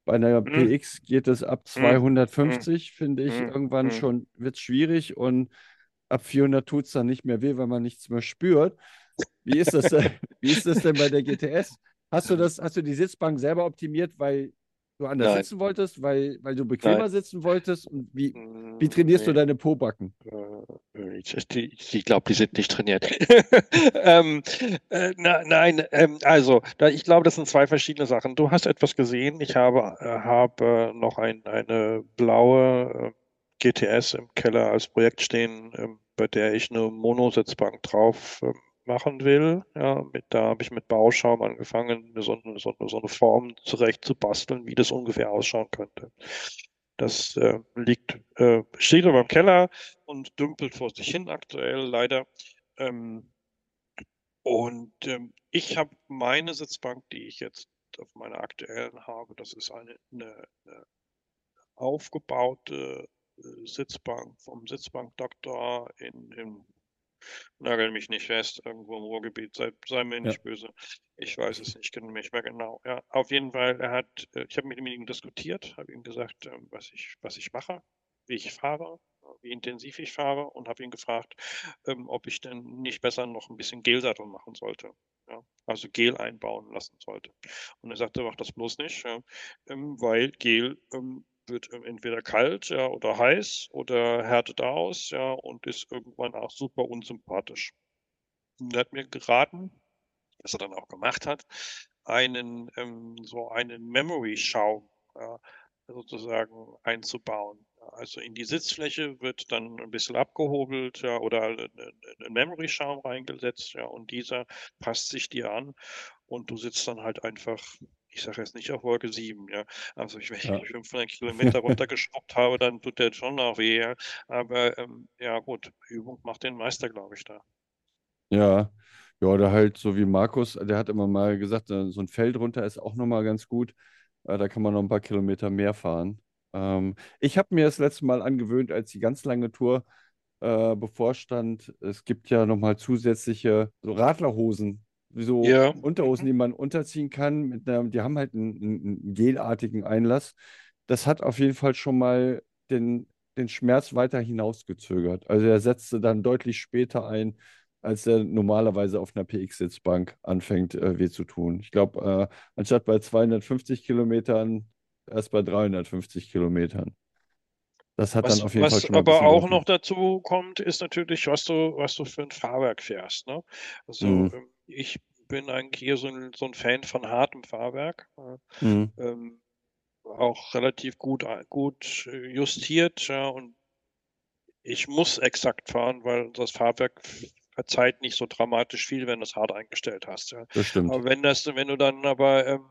Bei einer Mhm. PX geht es ab Mhm. 250, finde ich. Mhm. Irgendwann Mhm. schon wird es schwierig und ab 400 tut es dann nicht mehr weh, weil man nichts mehr spürt. Wie ist das denn, wie ist das denn bei der GTS? Hast du das, hast du die Sitzbank selber optimiert, weil du anders Nein. sitzen wolltest, weil, weil du bequemer Nein. sitzen wolltest? Und wie, Mm, wie trainierst du deine Pobacken? Äh, Ich, ich, ich glaube, die sind nicht trainiert. ähm, äh, na, nein, ähm, also, da, ich glaube, das sind zwei verschiedene Sachen. Du hast etwas gesehen. Ich habe, äh, habe noch ein, eine blaue äh, GTS im Keller als Projekt stehen, ähm, bei der ich eine Monositzbank drauf ähm, machen will. Ja, mit, da habe ich mit Bauschaum angefangen, so eine, so so eine Form zurecht zu basteln, wie das ungefähr ausschauen könnte. Das äh, liegt, äh, steht aber im Keller und dümpelt vor sich hin aktuell leider. Ähm, und ähm, ich habe meine Sitzbank, die ich jetzt auf meiner aktuellen habe, das ist eine, eine, eine aufgebaute äh, Sitzbank vom Sitzbankdoktor in, in Nagel mich nicht fest, irgendwo im Ruhrgebiet, sei, sei mir Ja. nicht böse. Ich weiß es nicht gen- nicht mehr genau. Ja, auf jeden Fall, er hat, äh, ich habe mit ihm diskutiert, habe ihm gesagt, ähm, was ich, was ich mache, wie ich fahre, wie intensiv ich fahre und habe ihn gefragt, ähm, ob ich denn nicht besser noch ein bisschen Gelsattel machen sollte. Ja, also Gel einbauen lassen sollte. Und er sagte, mach das bloß nicht, ja, ähm, weil Gel ähm, wird entweder kalt ja, oder heiß oder härtet aus ja, und ist irgendwann auch super unsympathisch. Und er hat mir geraten, was er dann auch gemacht hat, einen ähm, so einen Memory-Schaum ja, sozusagen einzubauen. Also in die Sitzfläche wird dann ein bisschen abgehobelt ja, oder halt ein Memory-Schaum reingesetzt ja, und dieser passt sich dir an und du sitzt dann halt einfach, ich sage jetzt nicht auf Wolke 7, ja. Also ich, wenn ich Ja. 500 Kilometer runtergeschraubt habe, dann tut der schon noch weh, ja. Aber ähm, ja gut, Übung macht den Meister, glaube ich, da. Ja, ja, oder halt so wie Markus, der hat immer mal gesagt, äh, so ein Feld runter ist auch nochmal ganz gut. Äh, Da kann man noch ein paar Kilometer mehr fahren. Ähm, ich habe mir das letzte Mal angewöhnt, als die ganz lange Tour äh, bevorstand. Es gibt ja nochmal zusätzliche so Radlerhosen, so Ja. Unterhosen, die man unterziehen kann. Mit einer, die haben halt einen, einen gelartigen Einlass. Das hat auf jeden Fall schon mal den, den Schmerz weiter hinausgezögert. Also er setzte dann deutlich später ein, als er normalerweise auf einer PX-Sitzbank anfängt, äh, weh zu tun. Ich glaube, äh, anstatt bei 250 Kilometern, erst bei 350 Kilometern. Das hat Was, dann auf jeden Fall was schon mal ein aber auch noch dazu kommt, ist natürlich, was du, was du für ein Fahrwerk fährst. Ne? Also Mhm. Ich bin eigentlich hier so ein, so ein Fan von hartem Fahrwerk. äh, Mhm. ähm, auch relativ gut, ein- gut äh, justiert, ja, und ich muss exakt fahren, weil das Fahrwerk verzeiht nicht so dramatisch viel, wenn du es hart eingestellt hast. Ja. Stimmt. Aber wenn das, wenn du dann aber, ähm,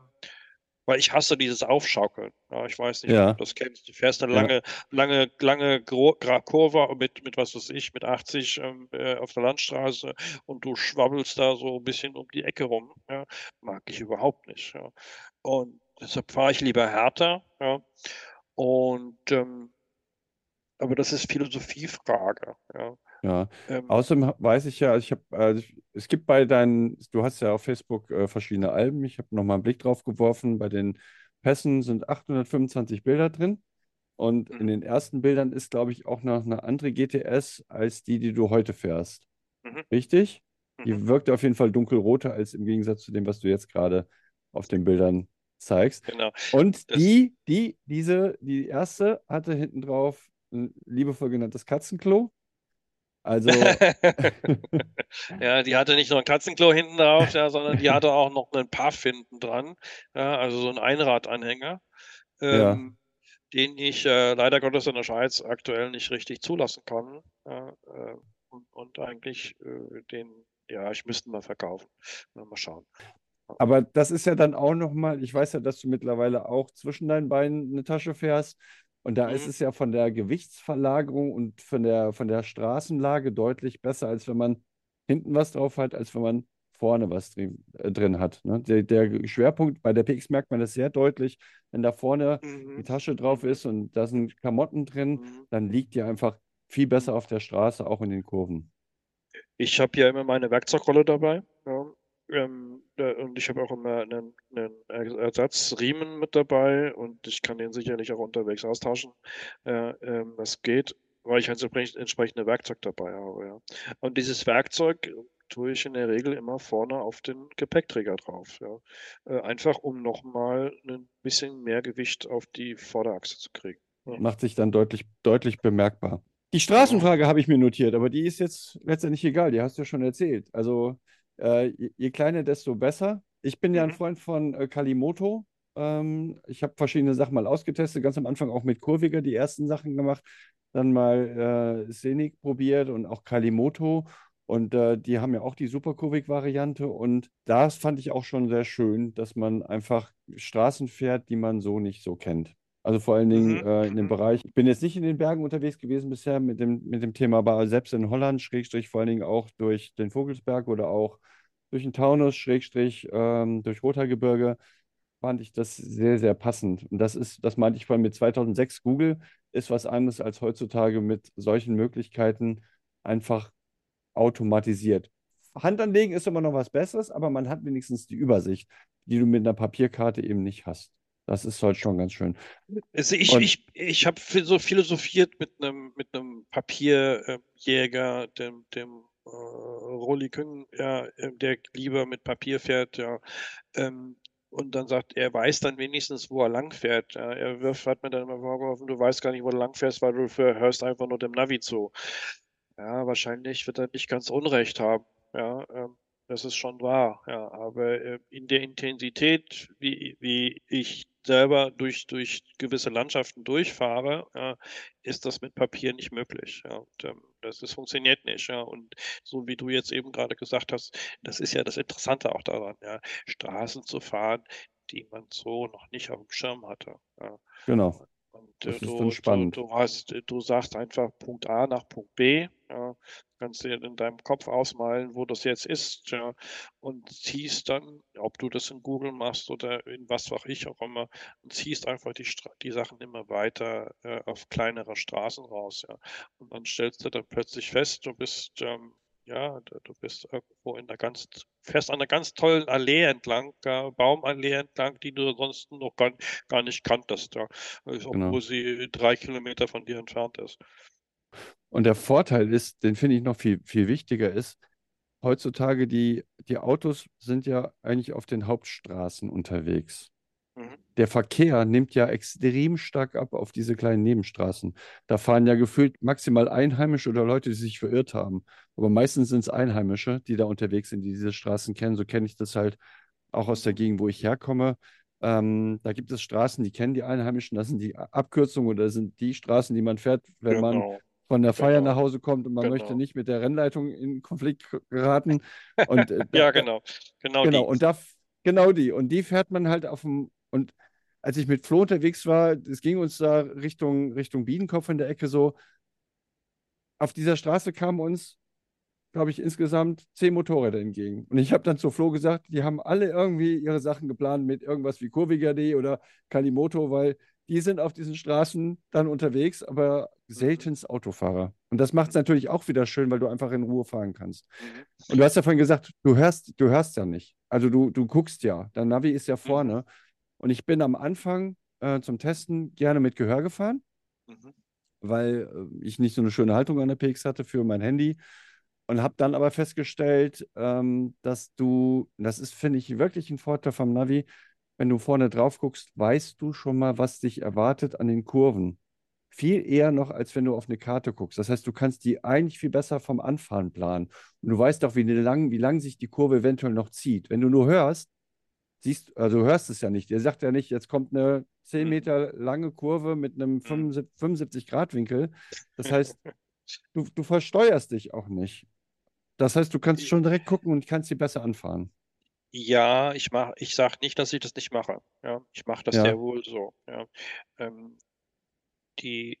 weil ich hasse dieses Aufschaukeln. Ja, ich weiß nicht, ob Ja. du das kennst. Du fährst eine Ja. lange, lange, lange Gra- Kurve mit, mit was weiß ich, mit 80 ähm, äh, auf der Landstraße und du schwabbelst da so ein bisschen um die Ecke rum. Ja. Mag ich überhaupt nicht. Ja. Und deshalb fahre ich lieber härter. Ja. Und ähm, aber das ist Philosophiefrage. Ja. Ja. Ähm, Außerdem weiß ich ja, also ich habe, also ich, es gibt bei deinen, du hast ja auf Facebook äh, verschiedene Alben. Ich habe nochmal einen Blick drauf geworfen. Bei den Pässen sind 825 Bilder drin. Und in Mhm. den ersten Bildern ist, glaube ich, auch noch eine andere GTS als die, die du heute fährst. Mhm. Richtig? Die mhm, wirkt auf jeden Fall dunkelroter als im Gegensatz zu dem, was du jetzt gerade auf den Bildern zeigst. genau. Und Das- die, die, diese, die erste hatte hinten drauf ein liebevoll genanntes Katzenklo. Also, Ja, die hatte nicht nur ein Katzenklo hinten drauf, ja, sondern die hatte auch noch einen Puff hinten dran, ja, also so einen Einradanhänger, Ja. ähm, den ich äh, leider Gottes in der Schweiz aktuell nicht richtig zulassen kann. Ja, äh, und, und eigentlich äh, den, ja, ich müsste mal verkaufen. Mal schauen. aber das ist ja dann auch nochmal, ich weiß ja, dass du mittlerweile auch zwischen deinen Beinen eine Tasche fährst. Und da ist Mhm. es ja von der Gewichtsverlagerung und von der, von der Straßenlage deutlich besser, als wenn man hinten was drauf hat, als wenn man vorne was drin, äh, drin hat. Ne? Der, der Schwerpunkt bei der PX merkt man das sehr deutlich, wenn da vorne die Mhm. Tasche drauf ist und da sind Klamotten drin, Mhm. dann liegt die einfach viel besser auf der Straße, auch in den Kurven. Ich habe ja immer meine Werkzeugrolle dabei. Ähm, und ich habe auch immer einen, einen Ersatzriemen mit dabei und ich kann den sicherlich auch unterwegs austauschen. Äh, ähm, das geht, weil ich halt entsprechende Werkzeug dabei habe. Ja. Und dieses Werkzeug tue ich in der Regel immer vorne auf den Gepäckträger drauf. Ja. Äh, einfach um nochmal ein bisschen mehr Gewicht auf die Vorderachse zu kriegen. Ja. Macht sich dann deutlich, deutlich bemerkbar. Die Straßenfrage habe ich mir notiert, aber die ist jetzt letztendlich egal, die hast du ja schon erzählt. Also äh, je, je, kleiner, desto besser. Ich bin mhm. ja ein mhm. Freund von äh, Kalimoto. Ähm, ich habe verschiedene Sachen mal ausgetestet, ganz am Anfang auch mit Kurviger die ersten Sachen gemacht, dann mal äh, Scenic probiert und auch Kalimoto. Und äh, die haben ja auch die Superkurvig-Variante. Und das fand ich auch schon sehr schön, dass man einfach Straßen fährt, die man so nicht so kennt. Also vor allen Dingen mhm. äh, in dem mhm. Bereich. Ich bin jetzt nicht in den Bergen unterwegs gewesen bisher mit dem, mit dem Thema, aber selbst in Holland, Schrägstrich vor allen Dingen auch durch den Vogelsberg oder auch durch den Taunus, Schrägstrich ähm, durch Rothaargebirge, fand ich das sehr, sehr passend. Und das ist, das meinte ich vorhin mit 2006 Google, ist was anderes als heutzutage mit solchen Möglichkeiten einfach automatisiert. Hand anlegen ist immer noch was Besseres, aber man hat wenigstens die Übersicht, die du mit einer Papierkarte eben nicht hast. Das ist halt schon ganz schön. Also ich, ich, ich habe so philosophiert mit einem mit einem Papierjäger, dem, dem äh, Rolli Küng, ja, äh, der lieber mit Papier fährt, ja. Ähm, und dann sagt, er weiß dann wenigstens, wo er lang fährt. Ja. Er wirft, hat mir dann immer vorgeworfen, du weißt gar nicht, wo du lang fährst, weil du hörst einfach nur dem Navi zu. Ja, wahrscheinlich wird er nicht ganz Unrecht haben. Ja, ähm, das ist schon wahr, ja. Aber äh, in der Intensität, wie, wie ich selber durch, durch gewisse Landschaften durchfahre, ja, ist das mit Papier nicht möglich. Ja. Und, ähm, das, das funktioniert nicht. Ja. Und so wie du jetzt eben gerade gesagt hast, das ist ja das Interessante auch daran, ja, Straßen zu fahren, die man so noch nicht auf dem Schirm hatte. Ja. Genau. Und das äh, ist dann spannend. Du, du, hast, du sagst einfach Punkt A nach Punkt B. Ja, kannst dir in deinem Kopf ausmalen, wo das jetzt ist. Ja, und ziehst dann, ob du das in Google machst oder in was auch ich auch immer, und ziehst einfach die, die Sachen immer weiter äh, auf kleinere Straßen raus. Ja. Und dann stellst du dann plötzlich fest, du bist ähm, ja, du bist irgendwo in der ganz, fährst an einer ganz tollen Allee entlang, ja, Baumallee entlang, die du sonst noch gar, gar nicht kanntest, ja, obwohl genau. sie drei Kilometer von dir entfernt ist. Und der Vorteil ist, den finde ich noch viel, viel wichtiger ist, heutzutage die, die Autos sind ja eigentlich auf den Hauptstraßen unterwegs. Mhm. Der Verkehr nimmt ja extrem stark ab auf diese kleinen Nebenstraßen. Da fahren ja gefühlt maximal Einheimische oder Leute, die sich verirrt haben. Aber meistens sind es Einheimische, die da unterwegs sind, die diese Straßen kennen. So kenne ich das halt auch aus der Gegend, wo ich herkomme. Ähm, da gibt es Straßen, die kennen die Einheimischen. Das sind die Abkürzungen oder sind die Straßen, die man fährt, wenn genau. man von der Feier genau. nach Hause kommt und man genau. möchte nicht mit der Rennleitung in Konflikt geraten. Und, äh, ja, genau. Genau, genau die. Und da, genau die. Und die fährt man halt auf dem und als ich mit Flo unterwegs war, es ging uns da Richtung, Richtung Biedenkopf in der Ecke so. Auf dieser Straße kamen uns, glaube ich, insgesamt zehn Motorräder entgegen. Und ich habe dann zu Flo gesagt, die haben alle irgendwie ihre Sachen geplant mit irgendwas wie Kurviga.de oder Kalimoto, weil die sind auf diesen Straßen dann unterwegs, aber seltens Autofahrer. Und das macht es natürlich auch wieder schön, weil du einfach in Ruhe fahren kannst. Mhm. Und du hast ja vorhin gesagt, du hörst, du hörst ja nicht. Also du, du guckst ja. Dein Navi ist ja vorne. Und ich bin am Anfang äh, zum Testen gerne mit Gehör gefahren, mhm. weil äh, ich nicht so eine schöne Haltung an der PX hatte für mein Handy. Und habe dann aber festgestellt, ähm, dass du, das ist, finde ich, wirklich ein Vorteil vom Navi, wenn du vorne drauf guckst, weißt du schon mal, was dich erwartet an den Kurven. Viel eher noch, als wenn du auf eine Karte guckst. Das heißt, du kannst die eigentlich viel besser vom Anfahren planen. Und du weißt auch, wie lang, wie lang sich die Kurve eventuell noch zieht. Wenn du nur hörst, siehst, also hörst es ja nicht. Er sagt ja nicht, jetzt kommt eine 10 mhm. Meter lange Kurve mit einem 75 mhm. Grad Winkel. Das heißt, du, du versteuerst dich auch nicht. Das heißt, du kannst schon direkt gucken und kannst sie besser anfahren. Ja, ich mach, ich sage nicht, dass ich das nicht mache. Ja, ich mache das ja. sehr wohl so. Ja. Ähm, die,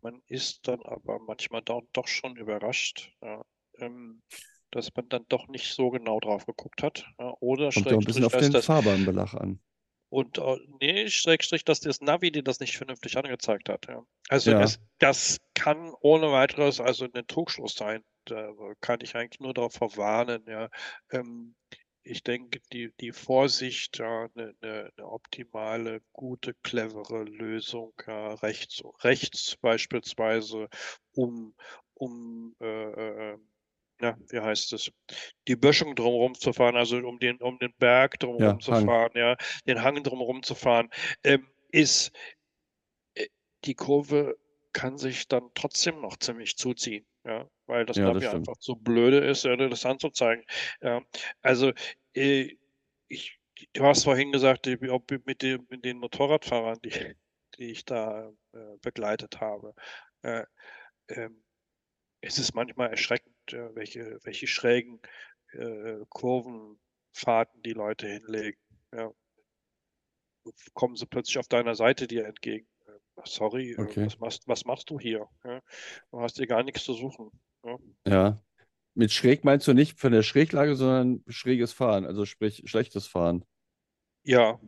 man ist dann aber manchmal doch, doch schon überrascht. Ja. Ähm, dass man dann doch nicht so genau drauf geguckt hat. Oder Kommt ja ein bisschen auf den das, Fahrbahnbelach an. Und äh, nee, Schrägstrich, dass das Navi dir das nicht vernünftig angezeigt hat. Ja. Also ja. Das, das kann ohne weiteres also ein Trugschluss sein. Da kann ich eigentlich nur darauf verwarnen. Ja. Ähm, ich denke, die, die Vorsicht, ja, eine, eine, eine optimale, gute, clevere Lösung, ja, rechts, rechts beispielsweise, um, um äh, äh, ja, wie heißt es, die Böschung drumherum zu fahren, also um den, um den Berg drumherum ja, zu Hang. fahren, ja, den Hang drumherum zu fahren, ähm, ist äh, die Kurve kann sich dann trotzdem noch ziemlich zuziehen. Ja, weil das, ja, glaube ich, einfach so blöde ist, ja, das anzuzeigen. Ja, also, äh, ich, du hast vorhin gesagt, ob mit, dem, mit den Motorradfahrern, die, die ich da äh, begleitet habe, äh, ähm, es ist manchmal erschreckend, äh, welche, welche schrägen äh, Kurvenfahrten die Leute hinlegen. Ja. Kommen sie plötzlich auf deiner Seite dir entgegen. Sorry, äh, okay. was, machst, was machst du hier? Ja, du hast hier gar nichts zu suchen. Ja. ja. Mit schräg meinst du nicht von der Schräglage, sondern schräges Fahren, also sprich schlechtes Fahren. Ja.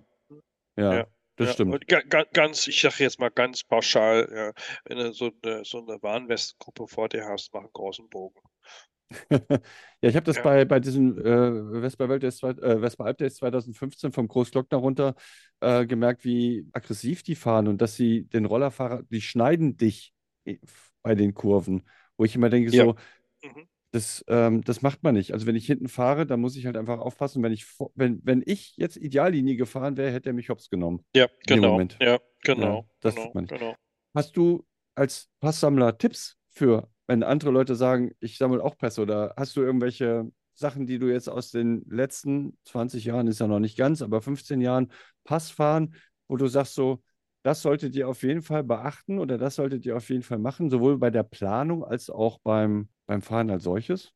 Ja, ja. das stimmt. ganz, ich sage jetzt mal ganz pauschal, wenn du so eine, so eine Warnwestgruppe vor dir hast, mach einen großen Bogen. ja, ich habe das ja. bei, bei diesem äh, Vespa, Welt äh, Vespa Alp 2015 vom Großglockner runter äh, gemerkt, wie aggressiv die fahren und dass sie den Rollerfahrer, die schneiden dich bei den Kurven, wo ich immer denke, ja. so, mhm. das, ähm, das macht man nicht. Also wenn ich hinten fahre, dann muss ich halt einfach aufpassen. Wenn ich, wenn, wenn ich jetzt Ideallinie gefahren wäre, hätte er mich hops genommen. Ja, genau. Ja, genau. Ja, das genau, man nicht. Genau. Hast du als Passsammler Tipps für wenn andere Leute sagen, ich sammle auch Pässe oder hast du irgendwelche Sachen, die du jetzt aus den letzten 20 Jahren, ist ja noch nicht ganz, aber 15 Jahren Pass fahren, wo du sagst so, das solltet ihr auf jeden Fall beachten oder das solltet ihr auf jeden Fall machen, sowohl bei der Planung als auch beim, beim Fahren als solches?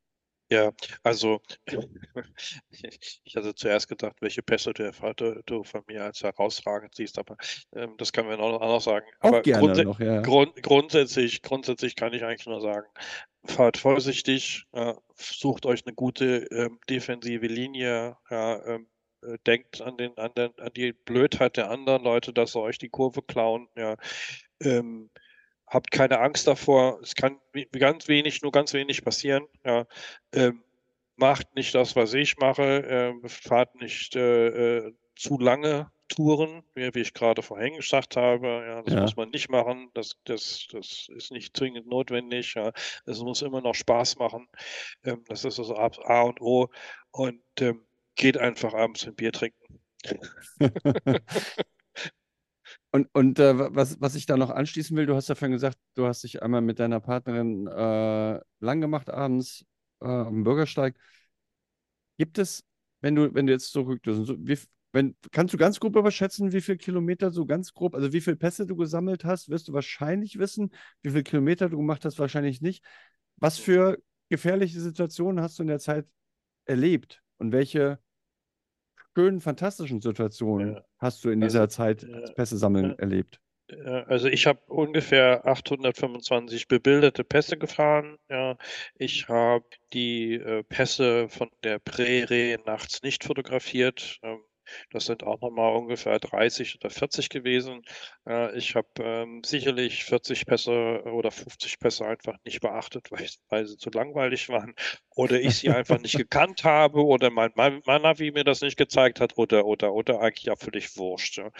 Ja, also ich hatte zuerst gedacht, welche Pässe du, du, du von mir als herausragend siehst, aber ähm, das kann man auch noch sagen. Auch aber gerne noch, ja. Grund, grundsätzlich, grundsätzlich kann ich eigentlich nur sagen, fahrt vorsichtig, äh, sucht euch eine gute ähm, defensive Linie, ja, ähm, äh, denkt an, den, an, den, an die Blödheit der anderen Leute, dass sie euch die Kurve klauen, ja. Ähm, habt keine Angst davor. Es kann ganz wenig, nur ganz wenig passieren. Ja. Ähm, macht nicht das, was ich mache. Ähm, fahrt nicht äh, äh, zu lange Touren, wie, wie ich gerade vorhin gesagt habe. Ja, das ja. muss man nicht machen. Das, das, das ist nicht zwingend notwendig. Ja. Es muss immer noch Spaß machen. Ähm, das ist also A und O. Und ähm, geht einfach abends ein Bier trinken. Und, und äh, was, was ich da noch anschließen will, du hast ja vorhin gesagt, du hast dich einmal mit deiner Partnerin äh, lang gemacht abends äh, am Bürgersteig. Gibt es, wenn du, wenn du jetzt zurückgehst, so, kannst du ganz grob überschätzen, wie viele Kilometer so ganz grob, also wie viele Pässe du gesammelt hast, wirst du wahrscheinlich wissen. Wie viele Kilometer du gemacht hast, wahrscheinlich nicht. Was für gefährliche Situationen hast du in der Zeit erlebt und welche schönen, fantastischen Situationen ja. hast du in dieser also, Zeit das Pässe sammeln erlebt? Also ich habe ungefähr 825 bebilderte Pässe gefahren. Ja, ich habe die äh, Pässe von der Prärie nachts nicht fotografiert. Ähm, das sind auch nochmal ungefähr 30 oder 40 gewesen. Äh, ich habe ähm, sicherlich 40 Pässe oder 50 Pässe einfach nicht beachtet, weil, weil sie zu langweilig waren oder ich sie einfach nicht gekannt habe oder mein, mein, mein Navi mir das nicht gezeigt hat oder, oder, oder eigentlich ja völlig wurscht. Ja.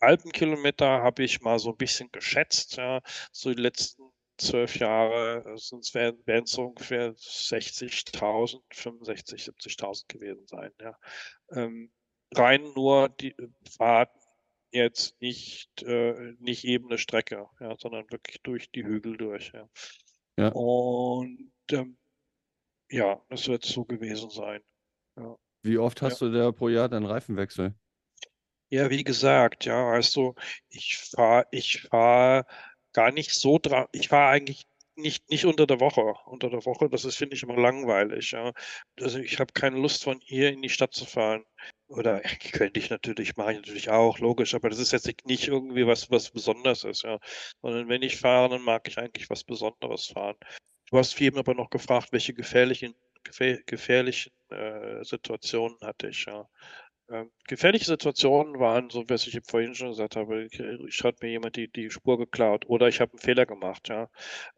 Alpenkilometer habe ich mal so ein bisschen geschätzt. Ja. So die letzten zwölf Jahre, sonst wären es so ungefähr 60.000, 65.000, 70.000 gewesen sein. Ja. Ähm, rein nur die Fahrten jetzt nicht, äh, nicht ebene Strecke, ja, sondern wirklich durch die Hügel durch. Ja. ja. Und ähm, ja, das wird so gewesen sein. Ja. Wie oft hast ja. du da pro Jahr deinen Reifenwechsel? Ja, wie gesagt, ja, weißt du, ich fahre ich fahr gar nicht so dran, ich fahre eigentlich nicht, nicht unter der Woche. Unter der Woche, das ist, finde ich, immer langweilig. Ja. Also ich habe keine Lust, von hier in die Stadt zu fahren. Oder könnte ich natürlich, mache ich natürlich auch, logisch, aber das ist jetzt nicht irgendwie was, was Besonderes ist, ja. Sondern wenn ich fahre, dann mag ich eigentlich was Besonderes fahren. Du hast eben aber noch gefragt, welche gefährlichen, gefährlichen äh, Situationen hatte ich, ja. Ähm, gefährliche Situationen waren, so wie ich vorhin schon gesagt habe, ich hat mir jemand die, die Spur geklaut oder ich habe einen Fehler gemacht, ja.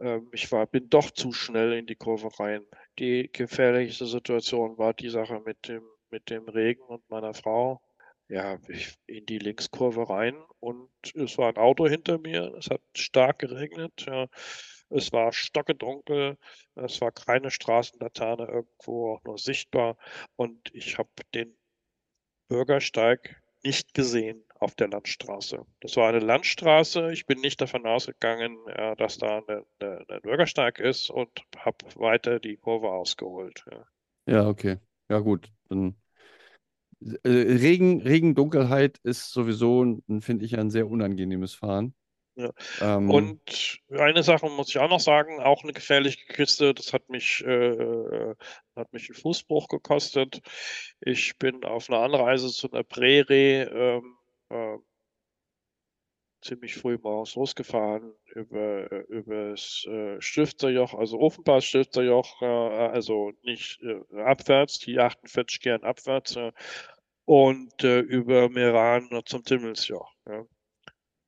Ähm, ich war, bin doch zu schnell in die Kurve rein. Die gefährlichste Situation war die Sache mit dem mit dem Regen und meiner Frau ja, in die Linkskurve rein und es war ein Auto hinter mir. Es hat stark geregnet. Ja. Es war stockedunkel. Es war keine Straßenlaterne irgendwo auch nur sichtbar. Und ich habe den Bürgersteig nicht gesehen auf der Landstraße. Das war eine Landstraße. Ich bin nicht davon ausgegangen, ja, dass da ein Bürgersteig ist und habe weiter die Kurve ausgeholt. Ja, ja okay. Ja, gut. Dann äh, Regen, Regen, Dunkelheit ist sowieso, finde ich, ein sehr unangenehmes Fahren. Ja. Ähm, und eine Sache muss ich auch noch sagen, auch eine gefährliche Kiste, das hat mich, äh, hat mich einen Fußbruch gekostet. Ich bin auf einer Anreise zu einer Prärie ähm, äh, ziemlich früh morgens losgefahren über, über das äh, Stifterjoch, also Ofenpass Stifterjoch, äh, also nicht äh, abwärts, die 48 gern abwärts äh, und äh, über Meran zum Timmelsjoch. Ja.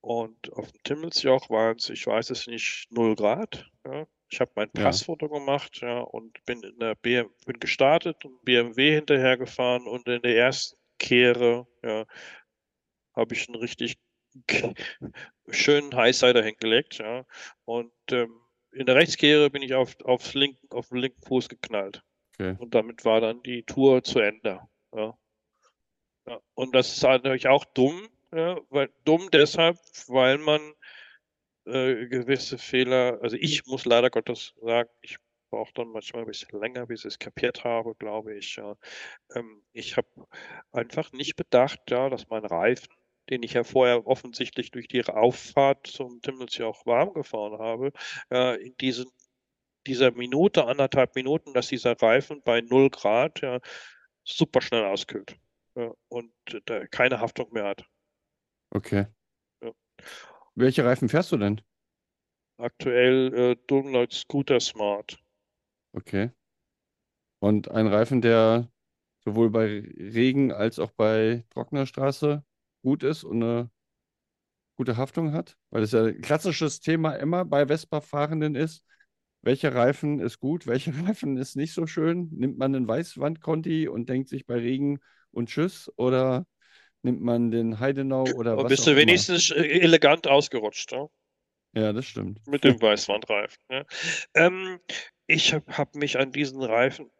Und auf dem Timmelsjoch waren es, ich weiß es nicht, 0 Grad. Ja. Ich habe mein Passfoto ja. gemacht ja, und bin in der BM, bin gestartet und BMW hinterhergefahren und in der ersten Kehre ja, habe ich einen richtig schönen Highsider hingelegt. Ja. Und ähm, in der Rechtskehre bin ich auf, aufs linken, auf den linken Fuß geknallt. Okay. Und damit war dann die Tour zu Ende. Ja. Ja. Und das ist natürlich auch dumm, ja, weil, dumm deshalb, weil man äh, gewisse Fehler, also ich muss leider Gottes sagen, ich brauche dann manchmal ein bisschen länger, bis ich es kapiert habe, glaube ich. Ja. Ähm, ich habe einfach nicht bedacht, ja, dass mein Reifen den ich ja vorher offensichtlich durch die Auffahrt zum Timmelsjoch warm gefahren habe, äh, in diesen, dieser Minute, anderthalb Minuten, dass dieser Reifen bei 0 Grad ja, super schnell auskühlt ja, und äh, keine Haftung mehr hat. Okay. Ja. Welche Reifen fährst du denn? Aktuell äh, Dunlop Scooter Smart. Okay. Und ein Reifen, der sowohl bei Regen als auch bei trockener Straße gut ist und eine gute Haftung hat? Weil das ja ein klassisches Thema immer bei Vespa-Fahrenden ist. Welcher Reifen ist gut, welcher Reifen ist nicht so schön? Nimmt man einen Weißwand-Conti und denkt sich bei Regen und Tschüss? Oder nimmt man den Heidenau oder was Bist du wenigstens immer? Äh, elegant ausgerutscht, ja? Ja, das stimmt. Mit dem Weißwandreifen. Ja. Ähm, ich habe hab mich an diesen Reifen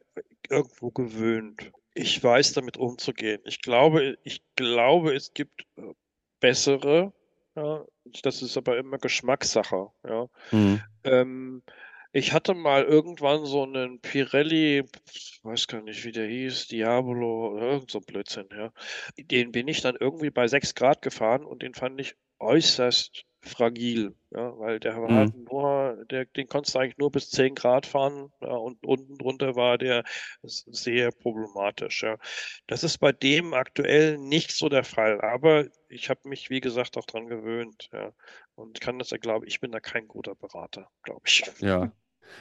irgendwo gewöhnt ich weiß damit umzugehen. Ich glaube, ich glaube, es gibt äh, bessere. Ja, das ist aber immer Geschmackssache. Ja. Mhm. Ähm, ich hatte mal irgendwann so einen Pirelli, weiß gar nicht, wie der hieß, Diabolo oder irgend so ein Blödsinn, ja. Den bin ich dann irgendwie bei 6 Grad gefahren und den fand ich äußerst fragil, ja, weil der war halt mhm. nur, der, den konntest du eigentlich nur bis 10 Grad fahren ja, und unten drunter war der sehr problematisch. Ja. Das ist bei dem aktuell nicht so der Fall, aber ich habe mich, wie gesagt, auch dran gewöhnt. Ja. Und kann das ja, glaube ich, bin da kein guter Berater, glaube ich. Ja,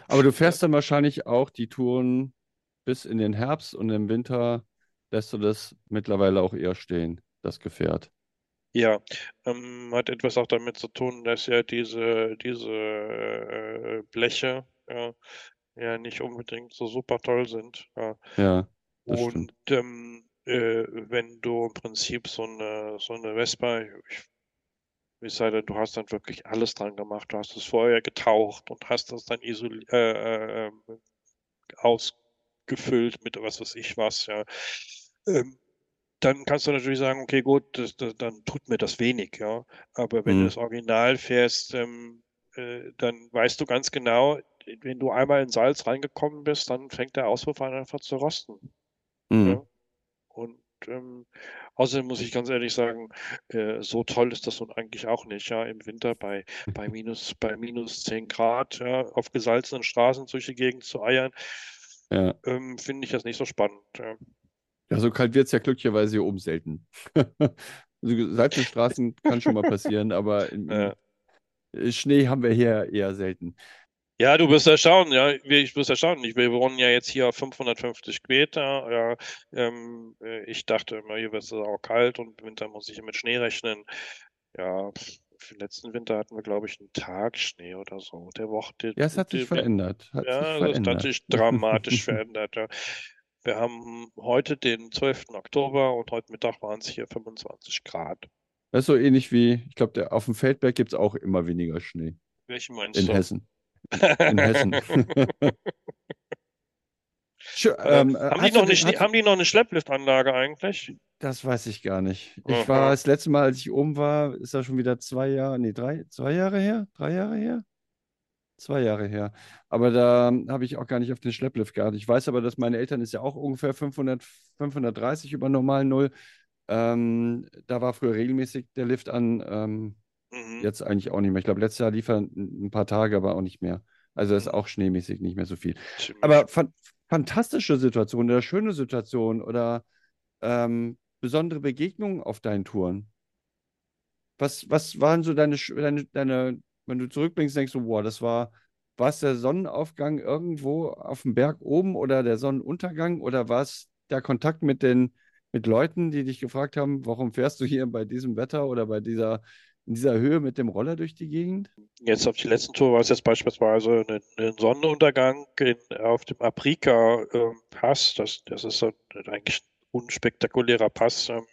aber du fährst dann wahrscheinlich auch die Touren bis in den Herbst und im Winter lässt du das mittlerweile auch eher stehen, das Gefährt. Ja, ähm, hat etwas auch damit zu tun, dass ja diese, diese äh, Bleche ja, ja nicht unbedingt so super toll sind. Ja. Ja, Und ähm, äh, wenn du im Prinzip so eine, so eine Vespa, ich, sei denn, du hast dann wirklich alles dran gemacht, du hast es vorher getaucht und hast das dann isoliert, äh, äh, ähm, ausgefüllt mit was weiß ich was, ja. Ähm, dann kannst du natürlich sagen, okay, gut, das, das, dann tut mir das wenig, ja. Aber wenn mhm. du das Original fährst, ähm, äh, dann weißt du ganz genau, wenn du einmal in Salz reingekommen bist, dann fängt der Auspuff an einfach zu rosten. Mhm. Ja? Und ähm, außerdem muss ich ganz ehrlich sagen, äh, so toll ist das nun eigentlich auch nicht, ja, im Winter bei, bei minus, bei minus 10 Grad, ja, auf gesalzenen Straßen durch die Gegend zu eiern, ja. ähm, finde ich das nicht so spannend. Ja. Ja, so kalt wird es ja glücklicherweise hier oben selten. also Seitenstraßen kann schon mal passieren, aber in, ja. Schnee haben wir hier eher selten. Ja, du wirst erstaunen, ja, ich wirst erstaunen. Wir wohnen ja jetzt hier auf 550 Meter. Ja, ähm, äh, ich dachte immer, hier wird es auch kalt und im Winter muss ich mit Schnee rechnen. Ja, letzten Winter hatten wir, glaube ich, einen Tag Schnee oder so. Der Woche. ja, es hat sich verändert. Hat ja, sich verändert. das hat sich dramatisch verändert. Ja Wir haben heute den 12. Oktober und heute Mittag waren es hier 25 Grad. Das ist so ähnlich wie, ich glaube, auf dem Feldberg gibt es auch immer weniger Schnee. Welchen meinst In du? Hessen. In Hessen. Schö- Äh, ähm, haben, die noch eine, haben die noch eine Schleppliftanlage eigentlich? Das weiß ich gar nicht. Ich Aha. war das letzte Mal, als ich oben war, ist das schon wieder zwei Jahre, nee, drei, zwei Jahre her? Drei Jahre her? Zwei Jahre her. Aber da habe ich auch gar nicht auf den Schlepplift geachtet. Ich weiß aber, dass meine Eltern ist ja auch ungefähr 500, 530 über normal Null. Ähm, da war früher regelmäßig der Lift an. Ähm, Mhm. jetzt eigentlich auch nicht mehr. Ich glaube, letztes Jahr lief er ein paar Tage, aber auch nicht mehr. Also ist Mhm. auch schneemäßig nicht mehr so viel. Aber fan fantastische Situation oder schöne Situation oder ähm, besondere Begegnungen auf deinen Touren? Was, was waren so deine, deine, deine, wenn du zurückblickst, denkst du, wow, das war, war es der Sonnenaufgang irgendwo auf dem Berg oben oder der Sonnenuntergang oder war es der Kontakt mit den, mit Leuten, die dich gefragt haben, warum fährst du hier bei diesem Wetter oder bei dieser, in dieser Höhe mit dem Roller durch die Gegend? Jetzt auf die letzten Tour war es jetzt beispielsweise ein, ein Sonnenuntergang in, auf dem Aprica-Pass. das, das ist so eigentlich ein unspektakulärer Pass ähm,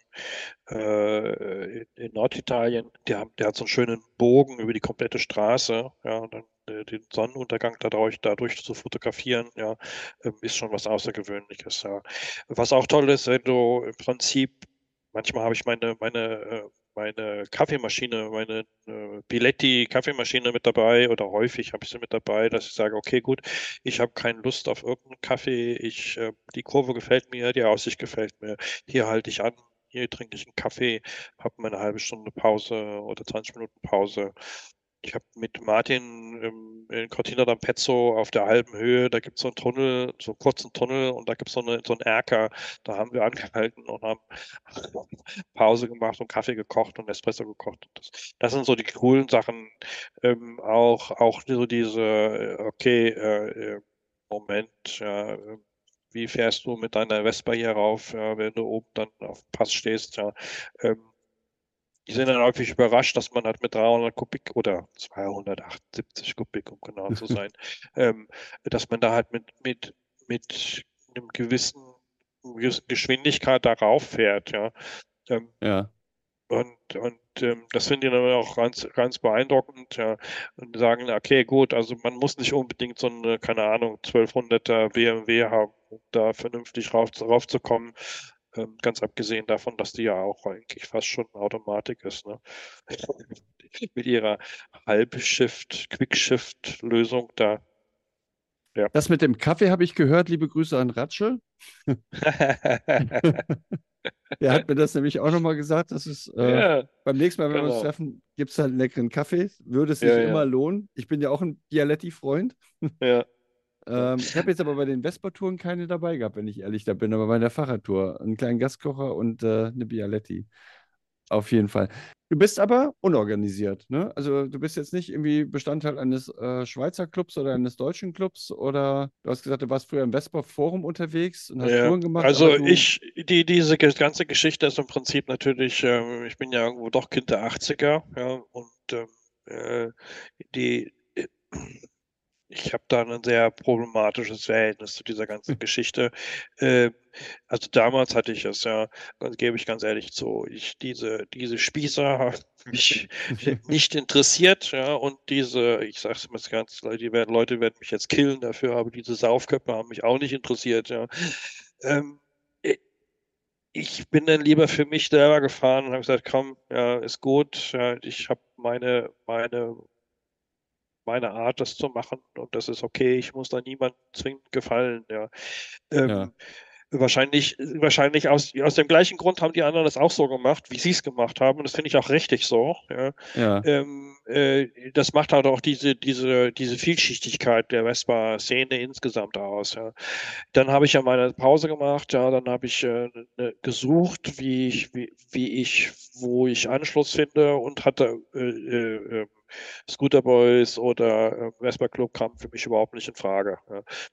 äh, in, Norditalien. Der, hat- der hat so einen schönen Bogen über die komplette Straße. Ja, und dann äh, den Sonnenuntergang dadurch, dadurch zu fotografieren, ja, ähm, ist schon was Außergewöhnliches. Ja. Was auch toll ist, wenn du im Prinzip, manchmal habe ich meine, meine äh, meine Kaffeemaschine, meine äh, Biletti-Kaffeemaschine mit dabei oder häufig habe ich sie mit dabei, dass ich sage, okay, gut, ich habe keine Lust auf irgendeinen Kaffee, ich, äh, die Kurve gefällt mir, die Aussicht gefällt mir, hier halte ich an, hier trinke ich einen Kaffee, habe meine halbe Stunde Pause oder 20 Minuten Pause. Ich habe mit Martin ähm, in Cortina d'Ampezzo auf der halben Höhe, da gibt es so einen Tunnel, so einen kurzen Tunnel und da gibt es so, eine, so einen Erker. Da haben wir angehalten und haben Pause gemacht und Kaffee gekocht und Espresso gekocht. Das, das sind so die coolen Sachen. Ähm, auch, auch so diese, äh, okay, äh, äh, Moment, ja, wie fährst du mit deiner Vespa hier rauf, ja, wenn du oben dann auf dem Pass stehst, ja. Ähm, die sind dann häufig überrascht, dass man halt mit 300 Kubik oder 278 Kubik, um genau zu sein, ähm, dass man da halt mit, mit, mit einem gewissen, Geschwindigkeit darauf fährt, ja. Ähm, Ja. und, und ähm, das finde ich dann auch ganz, ganz beeindruckend, ja. Und sagen, okay, gut, also man muss nicht unbedingt so eine, keine Ahnung, 1200er BMW haben, um da vernünftig rauf, raufzukommen. Ähm, ganz abgesehen davon, dass die ja auch eigentlich fast schon Automatik ist, ne? Mit ihrer Halbshift, Quickshift-Lösung da. Das mit dem Kaffee habe ich gehört. Liebe Grüße an Ratsche. Der hat mir das nämlich auch nochmal gesagt. Das ist äh, ja, beim nächsten Mal, wenn wir uns genau. treffen, gibt es halt einen leckeren Kaffee. Würde es sich Ja, ja. immer lohnen. Ich bin ja auch ein Bialetti-Freund. ja. Ähm, ich habe jetzt aber bei den Vespa-Touren keine dabei gehabt, wenn ich ehrlich da bin, aber bei der Fahrradtour einen kleinen Gaskocher und äh, eine Bialetti. Auf jeden Fall. Du bist aber unorganisiert, ne? Also du bist jetzt nicht irgendwie Bestandteil eines äh, Schweizer Clubs oder eines deutschen Clubs oder du hast gesagt, du warst früher im Vespa-Forum unterwegs und hast Ja, Touren gemacht. also ich, die, diese ganze Geschichte ist im Prinzip natürlich, ähm, ich bin ja irgendwo doch Kind der 80er, ja, und ähm, äh, die, äh, ich habe da ein sehr problematisches Verhältnis zu dieser ganzen Geschichte. Äh, also damals hatte ich es, ja, das gebe ich ganz ehrlich zu, ich, diese, diese Spießer haben mich nicht interessiert, ja, und diese, ich sage es immer ganz klar, die werden, Leute werden mich jetzt killen dafür, aber diese Saufköpfe haben mich auch nicht interessiert, ja. Ähm, i- ich bin dann lieber für mich selber gefahren und habe gesagt, komm, ja, ist gut, ja, ich habe meine, meine, meine Art, das zu machen und das ist okay, ich muss da niemandem zwingend gefallen, ja. Ähm, Ja. Wahrscheinlich, wahrscheinlich aus, aus dem gleichen Grund haben die anderen das auch so gemacht, wie sie es gemacht haben. Und das finde ich auch richtig so. Ja. ja, Ähm, äh, das macht halt auch diese, diese, diese Vielschichtigkeit der Vespa-Szene insgesamt aus. Ja. Dann habe ich ja meine Pause gemacht, ja, dann habe ich äh, ne, gesucht, wie ich, wie, wie ich, wo ich Anschluss finde und hatte äh, äh, äh, Scooter Boys oder äh, Vespa Club kam für mich überhaupt nicht in Frage.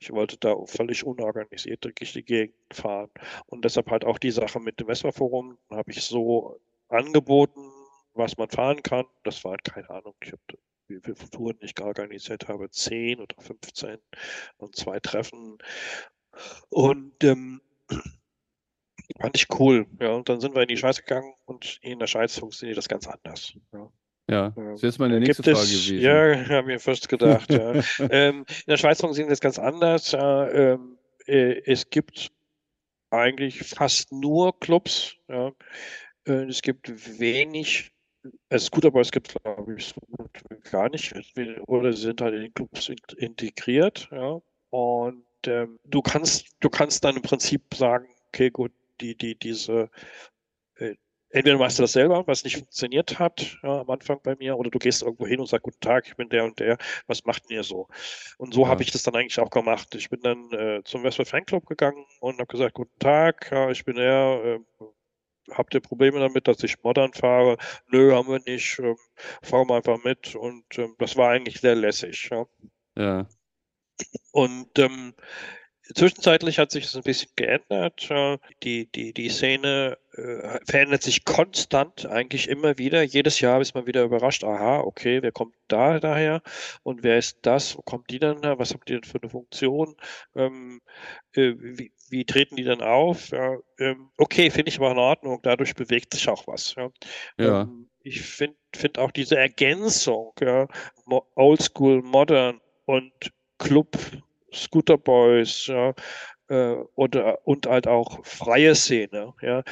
Ich wollte da völlig unorganisiert durch die Gegend fahren. Und deshalb halt auch die Sache mit dem Vespa Forum habe ich so angeboten, was man fahren kann. Das waren, keine Ahnung, ich habe wie viele Touren ich organisiert habe, 10 oder 15 und zwei Treffen. Und ähm, Fand ich cool. Ja, und dann sind wir in die Schweiz gegangen und in der Schweiz funktioniert das ganz anders. Ja. Ja, das ist jetzt meine nächste Gibt Frage es, gewesen. Ja, habe mir fast gedacht. ja. ähm, in der Schweiz funktioniert das ganz anders. Ja, ähm, äh, es gibt eigentlich fast nur Clubs. Ja. Äh, es gibt wenig äh, Scooterboys gibt es, glaube ich, so gut gar nicht. Oder sie sind halt in den Clubs in- integriert, ja. Und ähm, du kannst, du kannst dann im Prinzip sagen, okay, gut, die, die, diese, äh, entweder machst du das selber, was nicht funktioniert hat, ja, am Anfang bei mir, oder du gehst irgendwo hin und sagst, guten Tag, ich bin der und der, was macht denn ihr so? Und so Ja. habe ich das dann eigentlich auch gemacht. Ich bin dann äh, zum Westwood Fanclub gegangen und habe gesagt, guten Tag, ja, ich bin der, äh, habt ihr Probleme damit, dass ich modern fahre? Nö, haben wir nicht. Ähm, fahren wir einfach mit. Und ähm, das war eigentlich sehr lässig. Ja. Ja, Und ähm, zwischenzeitlich hat sich das ein bisschen geändert. Äh, die, die, die Szene äh, verändert sich konstant, eigentlich immer wieder. Jedes Jahr ist man wieder überrascht. Aha, okay, wer kommt da daher? Und wer ist das? Wo kommt die dann her? Was habt ihr denn für eine Funktion? Ähm, äh, wie, wie treten die dann auf? Ja, ähm, okay, finde ich aber in Ordnung. Dadurch bewegt sich auch was. Ja. ja, Ähm, ich finde find auch diese Ergänzung, ja, Oldschool, Modern und Club, Scooter Boys, ja, äh, oder, und halt auch freie Szene, ja.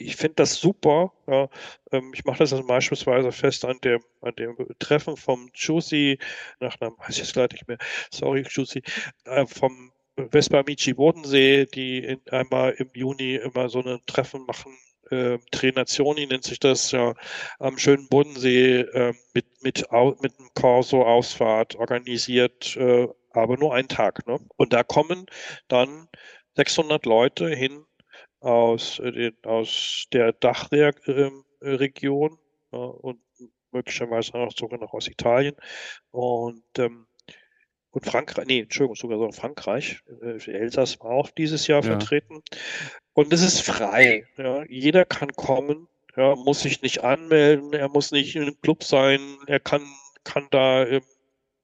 Ich finde das super. Ja. Ähm, ich mache das also beispielsweise fest an dem, an dem Treffen vom Juicy, nach einem, weiß ich jetzt leider nicht mehr, sorry, Juicy, äh, vom Vespa-Michi Bodensee, die in, einmal im Juni immer so ein Treffen machen, äh, Trainationi nennt sich das, ja, am schönen Bodensee äh, mit, mit, mit einem Corso-Ausfahrt organisiert, äh, aber nur einen Tag. Ne? Und da kommen dann 600 Leute hin aus, äh, den, aus der Dachregion äh, und möglicherweise auch sogar noch aus Italien. Und ähm, und Frankreich, nee, Entschuldigung, sogar so Frankreich, äh, Elsass war auch dieses Jahr Ja. vertreten. Und es ist frei. Ja. Jeder kann kommen, ja, muss sich nicht anmelden, er muss nicht in einem Club sein, er kann, kann da ähm,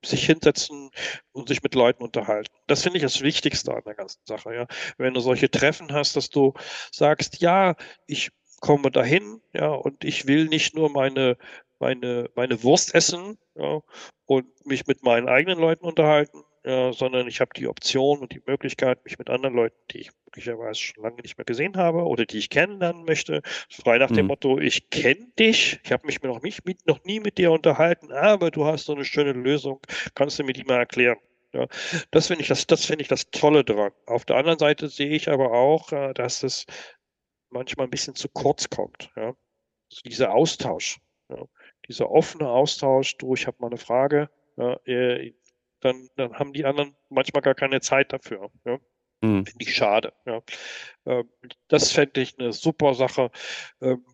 sich hinsetzen und sich mit Leuten unterhalten. Das finde ich das Wichtigste an der ganzen Sache, ja. Wenn du solche Treffen hast, dass du sagst, ja, ich komme dahin, ja, und ich will nicht nur meine, meine, meine Wurst essen, ja, und mich mit meinen eigenen Leuten unterhalten, ja, sondern ich habe die Option und die Möglichkeit, mich mit anderen Leuten, die ich möglicherweise schon lange nicht mehr gesehen habe oder die ich kennenlernen möchte, frei nach dem Mhm. Motto, ich kenne dich, ich habe mich noch, nicht mit, noch nie mit dir unterhalten, aber du hast so eine schöne Lösung, kannst du mir die mal erklären? Ja, das finde ich das, das finde ich das Tolle dran. Auf der anderen Seite sehe ich aber auch, äh, dass es manchmal ein bisschen zu kurz kommt. Ja. Also dieser Austausch, ja. dieser offene Austausch, du, ich habe mal eine Frage, ja, äh, dann, dann haben die anderen manchmal gar keine Zeit dafür. Ja. Mhm. Finde ich schade. Ja. Ähm, das fände ich eine super Sache, ähm,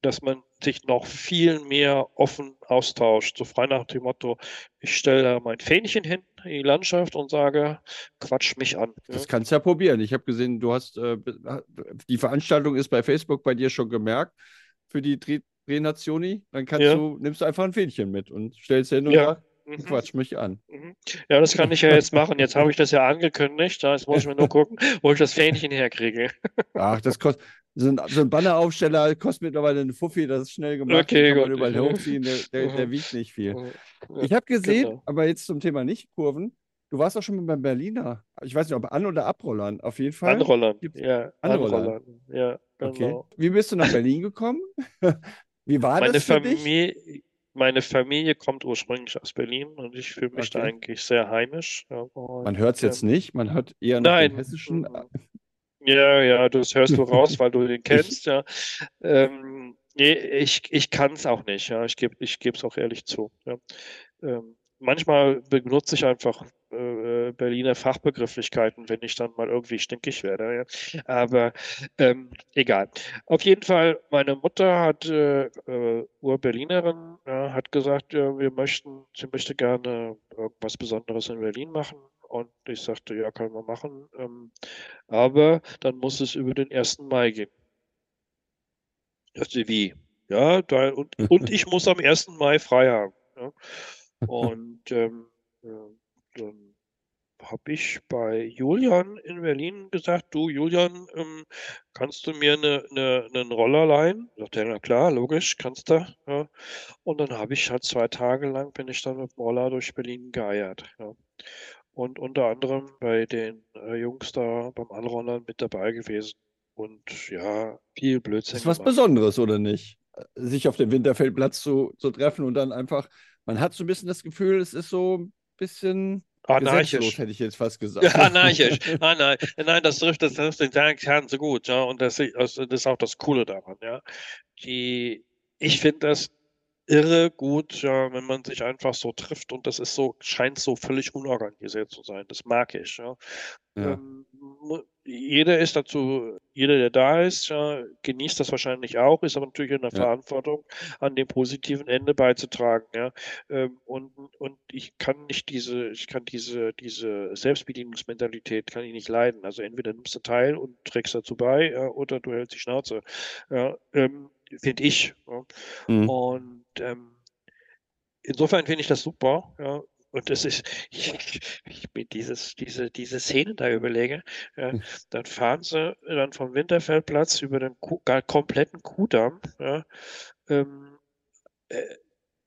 dass man sich noch viel mehr offen austauscht. So frei nach dem Motto, ich stelle da mein Fähnchen hin in die Landschaft und sage, quatsch mich an. Ja. Das kannst du ja probieren. Ich habe gesehen, du hast äh, die Veranstaltung ist bei Facebook bei dir schon gemerkt für die Tri Renationi. Dann kannst Ja. du, nimmst du einfach ein Fähnchen mit und stellst hin und Ja. sagst, Mhm. quatsch mich an. Mhm. Ja, das kann ich ja jetzt machen. Jetzt habe ich das ja angekündigt. Jetzt muss ich mir nur gucken, wo ich das Fähnchen herkriege. Ach, das kostet. So ein, so ein Banneraufsteller kostet mittlerweile einen Fuffi, das ist schnell gemacht. Okay, kann man gut. überall hochziehen, der, der, der Mhm. wiegt nicht viel. Ja, Ich habe gesehen, genau. aber jetzt zum Thema Nicht-Kurven, du warst auch schon mal beim Berliner. Ich weiß nicht, ob An- oder Abrollern. Auf jeden Fall. Anrollern. Gibt's- Ja, Anrollern. Anrollern. Ja, Okay. genau. Wie bist du nach Berlin gekommen? Wie war Meine das für dich? Meine Familie kommt ursprünglich aus Berlin und ich fühle mich da Okay. eigentlich sehr heimisch. Und, Man hört es jetzt ähm, nicht, man hört eher noch Nein. den hessischen. Mhm. Ja, ja, das hörst du raus, weil du den kennst, ja. Ähm, nee, ich, ich kann es auch nicht, ja. Ich gebe ich es auch ehrlich zu. Ja. Ähm, manchmal benutze ich einfach äh, Berliner Fachbegrifflichkeiten, wenn ich dann mal irgendwie stinkig werde. Ja. Aber ähm, egal. Auf jeden Fall, meine Mutter hat äh, äh, Ur-Berlinerin, ja, hat gesagt, ja, wir möchten, sie möchte gerne irgendwas Besonderes in Berlin machen. Und ich sagte, ja, können wir machen. Ähm, aber dann muss es über den 1. Mai gehen. Ich dachte, wie? Ja, da, und, und ich muss am 1. Mai frei haben. Ja. Und ähm, dann habe ich bei Julian in Berlin gesagt, du Julian, ähm, kannst du mir eine, eine, einen Roller leihen? Sagt er, na klar, logisch, kannst du. Ja. Und dann habe ich halt zwei Tage lang bin ich dann mit dem Roller durch Berlin geeiert. Ja. Und unter anderem bei den äh, Jungs da beim Anrollern mit dabei gewesen. Und ja, viel Blödsinn. Das ist was gemacht. Besonderes, oder nicht? Sich auf dem Winterfeldplatz zu, zu treffen und dann einfach, man hat so ein bisschen das Gefühl, es ist so ein bisschen Anarchisch. hätte ich jetzt fast gesagt. Ja, anarchisch. nein, nein, nein, das trifft, das trifft den Kern so gut, ja. Und das, das ist auch das Coole daran, ja. Die, ich finde das irre gut, ja, wenn man sich einfach so trifft und das ist so, scheint so völlig unorganisiert zu sein. Das mag ich, ja. ja. Ähm, jeder ist dazu, jeder, der da ist, ja, genießt das wahrscheinlich auch, ist aber natürlich in der ja. Verantwortung, an dem positiven Ende beizutragen, ja. Ähm, und, und ich kann nicht diese, ich kann diese, diese Selbstbedienungsmentalität kann ich nicht leiden. Also entweder nimmst du teil und trägst dazu bei, ja, oder du hältst die Schnauze. Ja, ähm, finde ich. Ja. Mhm. Und ähm, insofern finde ich das super, ja. Und das ist, ich, ich mir dieses, diese, diese Szene da überlege, ja, hm. dann fahren sie dann vom Winterfeldplatz über den Kuh, kompletten Kuhdamm, ja, ähm, äh,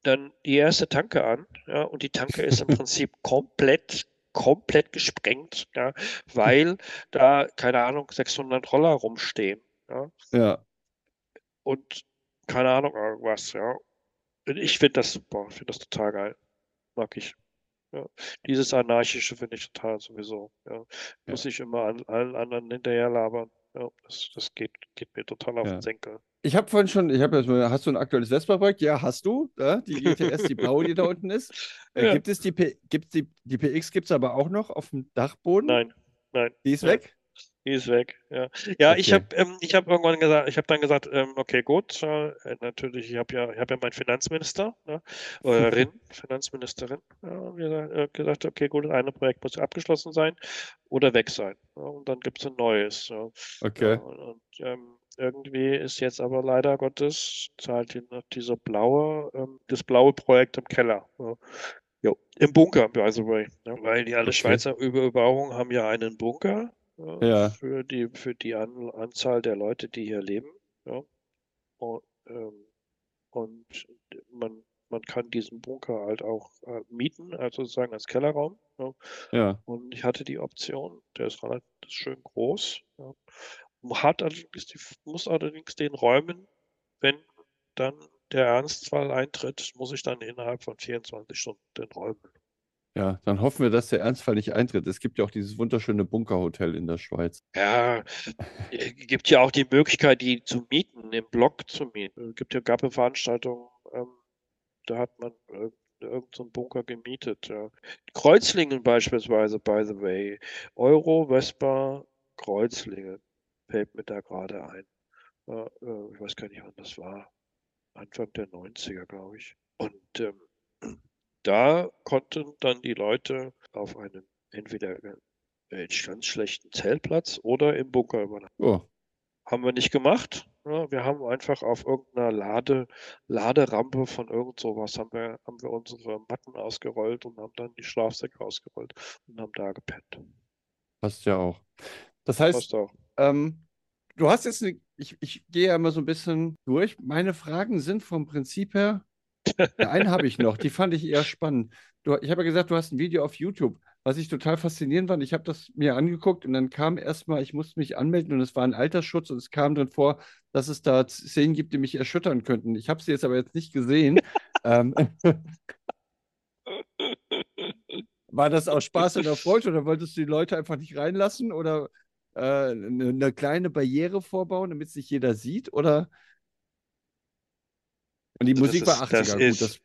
dann die erste Tanke an, ja, und die Tanke ist im Prinzip komplett komplett gesprengt, ja, weil da, keine Ahnung, 600 Roller rumstehen. Ja. ja. Und keine Ahnung, irgendwas, ja. Ich finde das super, ich finde das total geil. Mag ich. Ja. Dieses Anarchische finde ich total sowieso. Ja. Muss ich immer an allen anderen hinterher labern. Ja, das, das geht, geht mir total auf den Senkel. Ich habe vorhin schon, ich habe jetzt hast du ein aktuelles Vespa-Projekt? Ja, hast du. Ja, die GTS, die blaue, die da unten ist. Äh, gibt es die, P, gibt's die, die PX gibt es aber auch noch auf dem Dachboden? Nein, nein. Die ist weg? Die ist weg, ja. Ja, okay. ich habe ähm, ich hab irgendwann gesagt, ich habe dann gesagt, ähm, okay, gut, äh, natürlich, ich habe ja, ich habe ja meinen Finanzminister, ne, oder Rin, Finanzministerin, ja, gesagt, äh, gesagt, okay, gut, das eine Projekt muss abgeschlossen sein oder weg sein. Ja, und dann gibt es ein neues. Ja. Okay. und, und ähm, irgendwie ist jetzt aber leider Gottes zahlt noch dieser blaue, ähm, das blaue Projekt im Keller. Ja. Jo, im Bunker, by the way. Weil die alle okay. Schweizer Überbauungen haben ja einen Bunker ja. für die, für die An Anzahl der Leute, die hier leben. Ja. Und, ähm, und man, man kann diesen Bunker halt auch äh, mieten, also sozusagen als Kellerraum. Ja. ja. Und ich hatte die Option, der ist relativ schön groß. Ja. Hat allerdings die, muss allerdings den Räumen, wenn dann der Ernstfall eintritt, muss ich dann innerhalb von 24 Stunden den räumen. Ja, dann hoffen wir, dass der Ernstfall nicht eintritt. Es gibt ja auch dieses wunderschöne Bunkerhotel in der Schweiz. Ja, äh, gibt ja auch die Möglichkeit, die zu mieten, im Block zu mieten. Es gibt ja gab Veranstaltungen, ähm, da hat man äh, irgendeinen so Bunker gemietet. Ja. Kreuzlingen beispielsweise, by the way. Euro, Vespa, Kreuzlingen fällt mir da gerade ein. Äh, ich weiß gar nicht, wann das war. Anfang der 90er, glaube ich. Und ähm, da konnten dann die Leute auf einem entweder äh, ganz schlechten Zeltplatz oder im Bunker übernachten. Oh. Haben wir nicht gemacht. Ja, wir haben einfach auf irgendeiner Lade, Laderampe von irgend sowas haben wir, haben wir unsere Matten ausgerollt und haben dann die Schlafsäcke ausgerollt und haben da gepennt. Passt ja auch. Das heißt, ähm, du hast jetzt eine, ich, ich gehe ja immer so ein bisschen durch. Meine Fragen sind vom Prinzip her ja, einen habe ich noch, die fand ich eher spannend. Du, ich habe ja gesagt, du hast ein Video auf YouTube, was ich total faszinierend fand. Ich habe das mir angeguckt und dann kam erstmal, ich musste mich anmelden und es war ein Altersschutz und es kam dann vor, dass es da Szenen gibt, die mich erschüttern könnten. Ich habe sie jetzt aber jetzt nicht gesehen. ähm, war das aus Spaß oder Freude oder wolltest du die Leute einfach nicht reinlassen oder äh, eine, eine kleine Barriere vorbauen, damit es nicht jeder sieht? Oder und die also Musik war 80er. Das gut, ist, das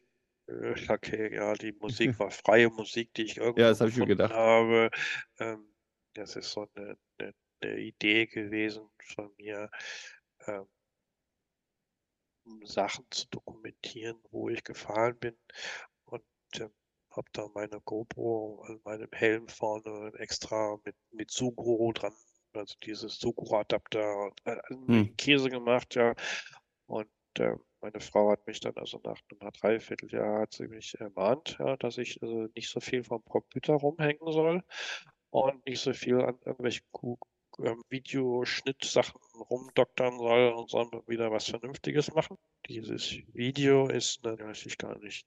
äh, okay, ja, die Musik war freie Musik, die ich irgendwo ja, das hab ich mir gedacht. habe. Ähm, das ist so eine, eine, eine, Idee gewesen von mir, ähm, Sachen zu dokumentieren, wo ich gefahren bin. Und ähm, habe da meine GoPro an meinem Helm vorne extra mit, mit Sugro dran, also dieses Sugro-Adapter und äh, hm. Käse gemacht, ja. Und ähm, meine Frau hat mich dann also nach einem Dreivierteljahr hat ermahnt, ja, dass ich also nicht so viel vom Computer rumhängen soll und nicht so viel an irgendwelchen ähm, Videoschnittsachen rumdoktern soll, sondern wieder was Vernünftiges machen. Dieses Video ist, weiß ich gar nicht,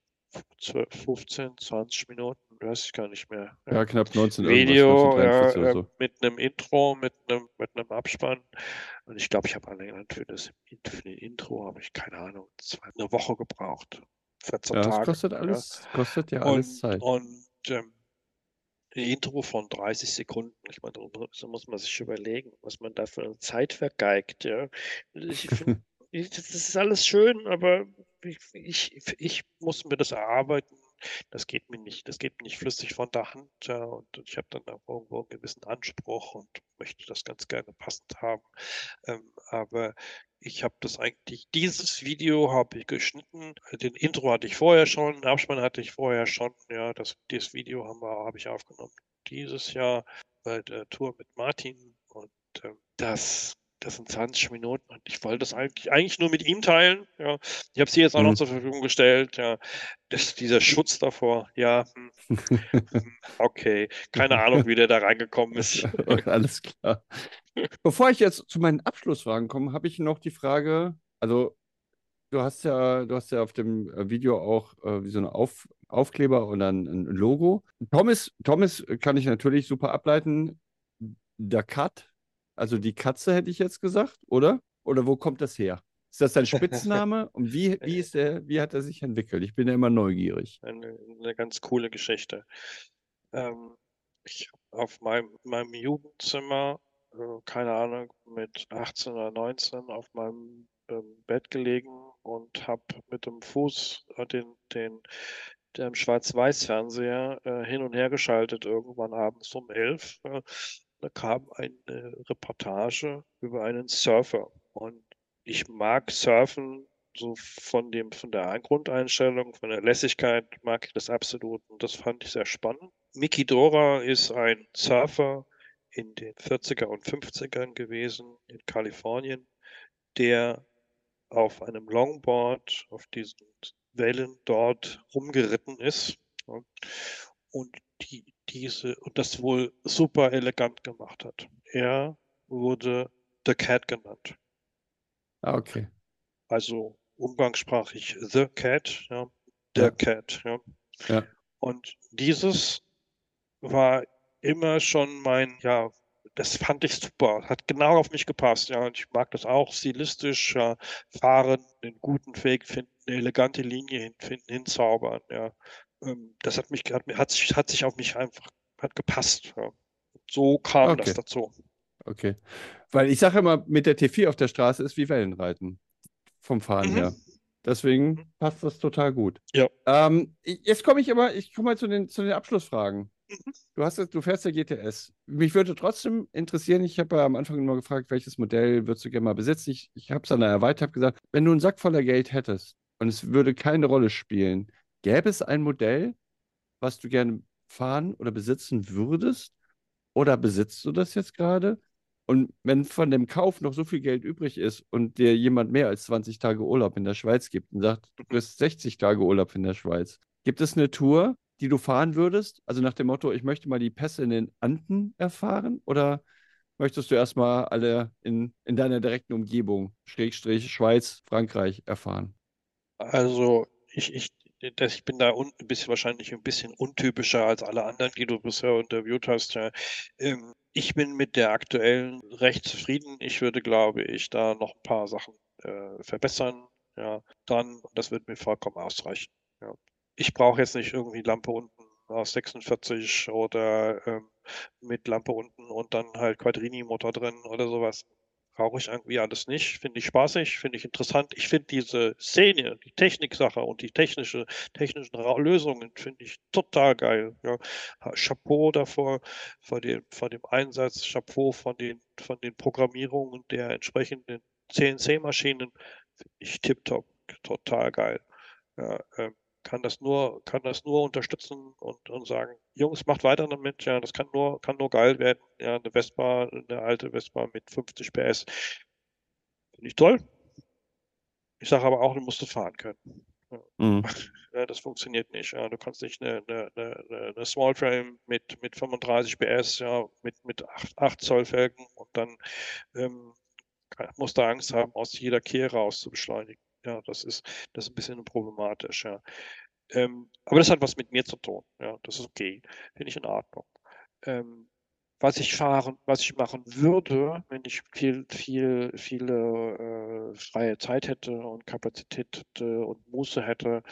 12, 15, 20 Minuten, weiß ich gar nicht mehr. Ja, ja knapp 19 Video, ja, so. Äh, mit einem Intro, mit einem, mit einem Abspann. Und ich glaube, ich habe allein für das für den Intro habe ich keine Ahnung, zwei, eine Woche gebraucht. 14 ja, Tage. Das kostet alles, ja. kostet ja alles und, Zeit. Und ähm, ein Intro von 30 Sekunden, ich meine, so muss man sich überlegen, was man da für eine Zeit vergeigt, ja. Find, das ist alles schön, aber ich, ich, ich muss mir das erarbeiten. Das geht mir nicht, das geht mir nicht flüssig von der Hand. Ja, und ich habe dann auch irgendwo einen gewissen Anspruch und möchte das ganz gerne passend haben. Ähm, aber ich habe das eigentlich, dieses Video habe ich geschnitten. Den Intro hatte ich vorher schon, den Abspann hatte ich vorher schon. Ja, das, dieses Video haben wir, habe ich aufgenommen dieses Jahr bei der Tour mit Martin und äh, das das sind 20 Minuten und ich wollte das eigentlich, eigentlich nur mit ihm teilen. Ja. Ich habe sie jetzt auch mhm. noch zur Verfügung gestellt. Ja. Das, dieser Schutz davor, ja, hm, hm, okay. Keine Ahnung, wie der da reingekommen ist. Alles klar. Bevor ich jetzt zu meinen Abschlussfragen komme, habe ich noch die Frage, also du hast ja, du hast ja auf dem äh, Video auch äh, wie so ein auf, Aufkleber und dann ein Logo. Thomas, Thomas kann ich natürlich super ableiten. Der Cut also die Katze hätte ich jetzt gesagt, oder? Oder wo kommt das her? Ist das dein Spitzname? Und wie, wie, ist der, wie hat er sich entwickelt? Ich bin ja immer neugierig. Eine, eine ganz coole Geschichte. Ähm, ich auf meinem, meinem Jugendzimmer, äh, keine Ahnung, mit 18 oder 19 auf meinem ähm, Bett gelegen und habe mit dem Fuß äh, den, den, den Schwarz-Weiß-Fernseher äh, hin und her geschaltet, irgendwann abends um 11 da kam eine Reportage über einen Surfer. Und ich mag Surfen so von dem, von der Grundeinstellung, von der Lässigkeit mag ich das absolut. Und das fand ich sehr spannend. Miki Dora ist ein Surfer in den 40er und 50ern gewesen in Kalifornien, der auf einem Longboard auf diesen Wellen dort rumgeritten ist. Und die, diese und das wohl super elegant gemacht hat. Er wurde The Cat genannt. Ah, okay. Also umgangssprachlich The Cat, ja, der ja. Cat, ja. ja. Und dieses war immer schon mein, ja, das fand ich super, hat genau auf mich gepasst, ja, und ich mag das auch stilistisch, ja, fahren, einen guten Weg finden, eine elegante Linie hin, finden, hinzaubern, ja. Ähm, das hat mich, hat, hat, sich, hat sich auf mich einfach hat gepasst. Ja. So kam okay. das dazu. Okay. Weil ich sage immer, mit der T4 auf der Straße ist wie Wellenreiten. Vom Fahren mhm. her. Deswegen mhm. passt das total gut. Ja. Ähm, jetzt komme ich aber, ich komme mal zu den, zu den Abschlussfragen. Mhm. Du, hast, du fährst ja GTS. Mich würde trotzdem interessieren, ich habe ja am Anfang immer gefragt, welches Modell würdest du gerne mal besitzen? Ich, ich habe es dann erweitert, habe gesagt, wenn du einen Sack voller Geld hättest und es würde keine Rolle spielen, gäbe es ein Modell, was du gerne fahren oder besitzen würdest? Oder besitzt du das jetzt gerade? Und wenn von dem Kauf noch so viel Geld übrig ist und dir jemand mehr als 20 Tage Urlaub in der Schweiz gibt und sagt, du kriegst 60 Tage Urlaub in der Schweiz, gibt es eine Tour, die du fahren würdest? Also nach dem Motto, ich möchte mal die Pässe in den Anden erfahren? Oder möchtest du erstmal alle in, in deiner direkten Umgebung, Schrägstrich Schweiz, Frankreich, erfahren? Also ich, ich ich bin da un, ein bisschen wahrscheinlich ein bisschen untypischer als alle anderen, die du bisher interviewt hast. Ja. Ähm, ich bin mit der aktuellen recht zufrieden. Ich würde, glaube ich, da noch ein paar Sachen äh, verbessern. Ja, dann, das wird mir vollkommen ausreichen. Ja. Ich brauche jetzt nicht irgendwie Lampe unten aus 46 oder ähm, mit Lampe unten und dann halt Quadrini-Motor drin oder sowas brauche ich irgendwie alles nicht. Finde ich spaßig, finde ich interessant. Ich finde diese Szene, die Techniksache und die technische, technischen Lösungen finde ich total geil. Ja. Chapeau davor, vor dem, vor dem Einsatz, Chapeau von den, von den Programmierungen der entsprechenden CNC-Maschinen. Finde ich tipptopp, total geil. Ja, ähm, kann das nur, kann das nur unterstützen und, und sagen, Jungs, macht weiter damit, ja, das kann nur, kann nur geil werden. Ja, eine Vespa, eine alte Vespa mit 50 PS. Finde ich toll. Ich sage aber auch, du musst fahren können. Mhm. Ja, das funktioniert nicht. Ja. Du kannst nicht eine, eine, eine, eine Small Frame mit, mit 35 PS, ja, mit, mit 8, 8 Zoll Felgen und dann ähm, musst du Angst haben, aus jeder Kehre raus zu beschleunigen. Ja, das ist, das ist ein bisschen problematisch, ja. Ähm, aber das hat was mit mir zu tun. Ja, das ist okay. Finde ich in Ordnung. Ähm, was ich fahren, was ich machen würde, wenn ich viel, viel, viele äh, freie Zeit hätte und Kapazität hätte und Muße hätte,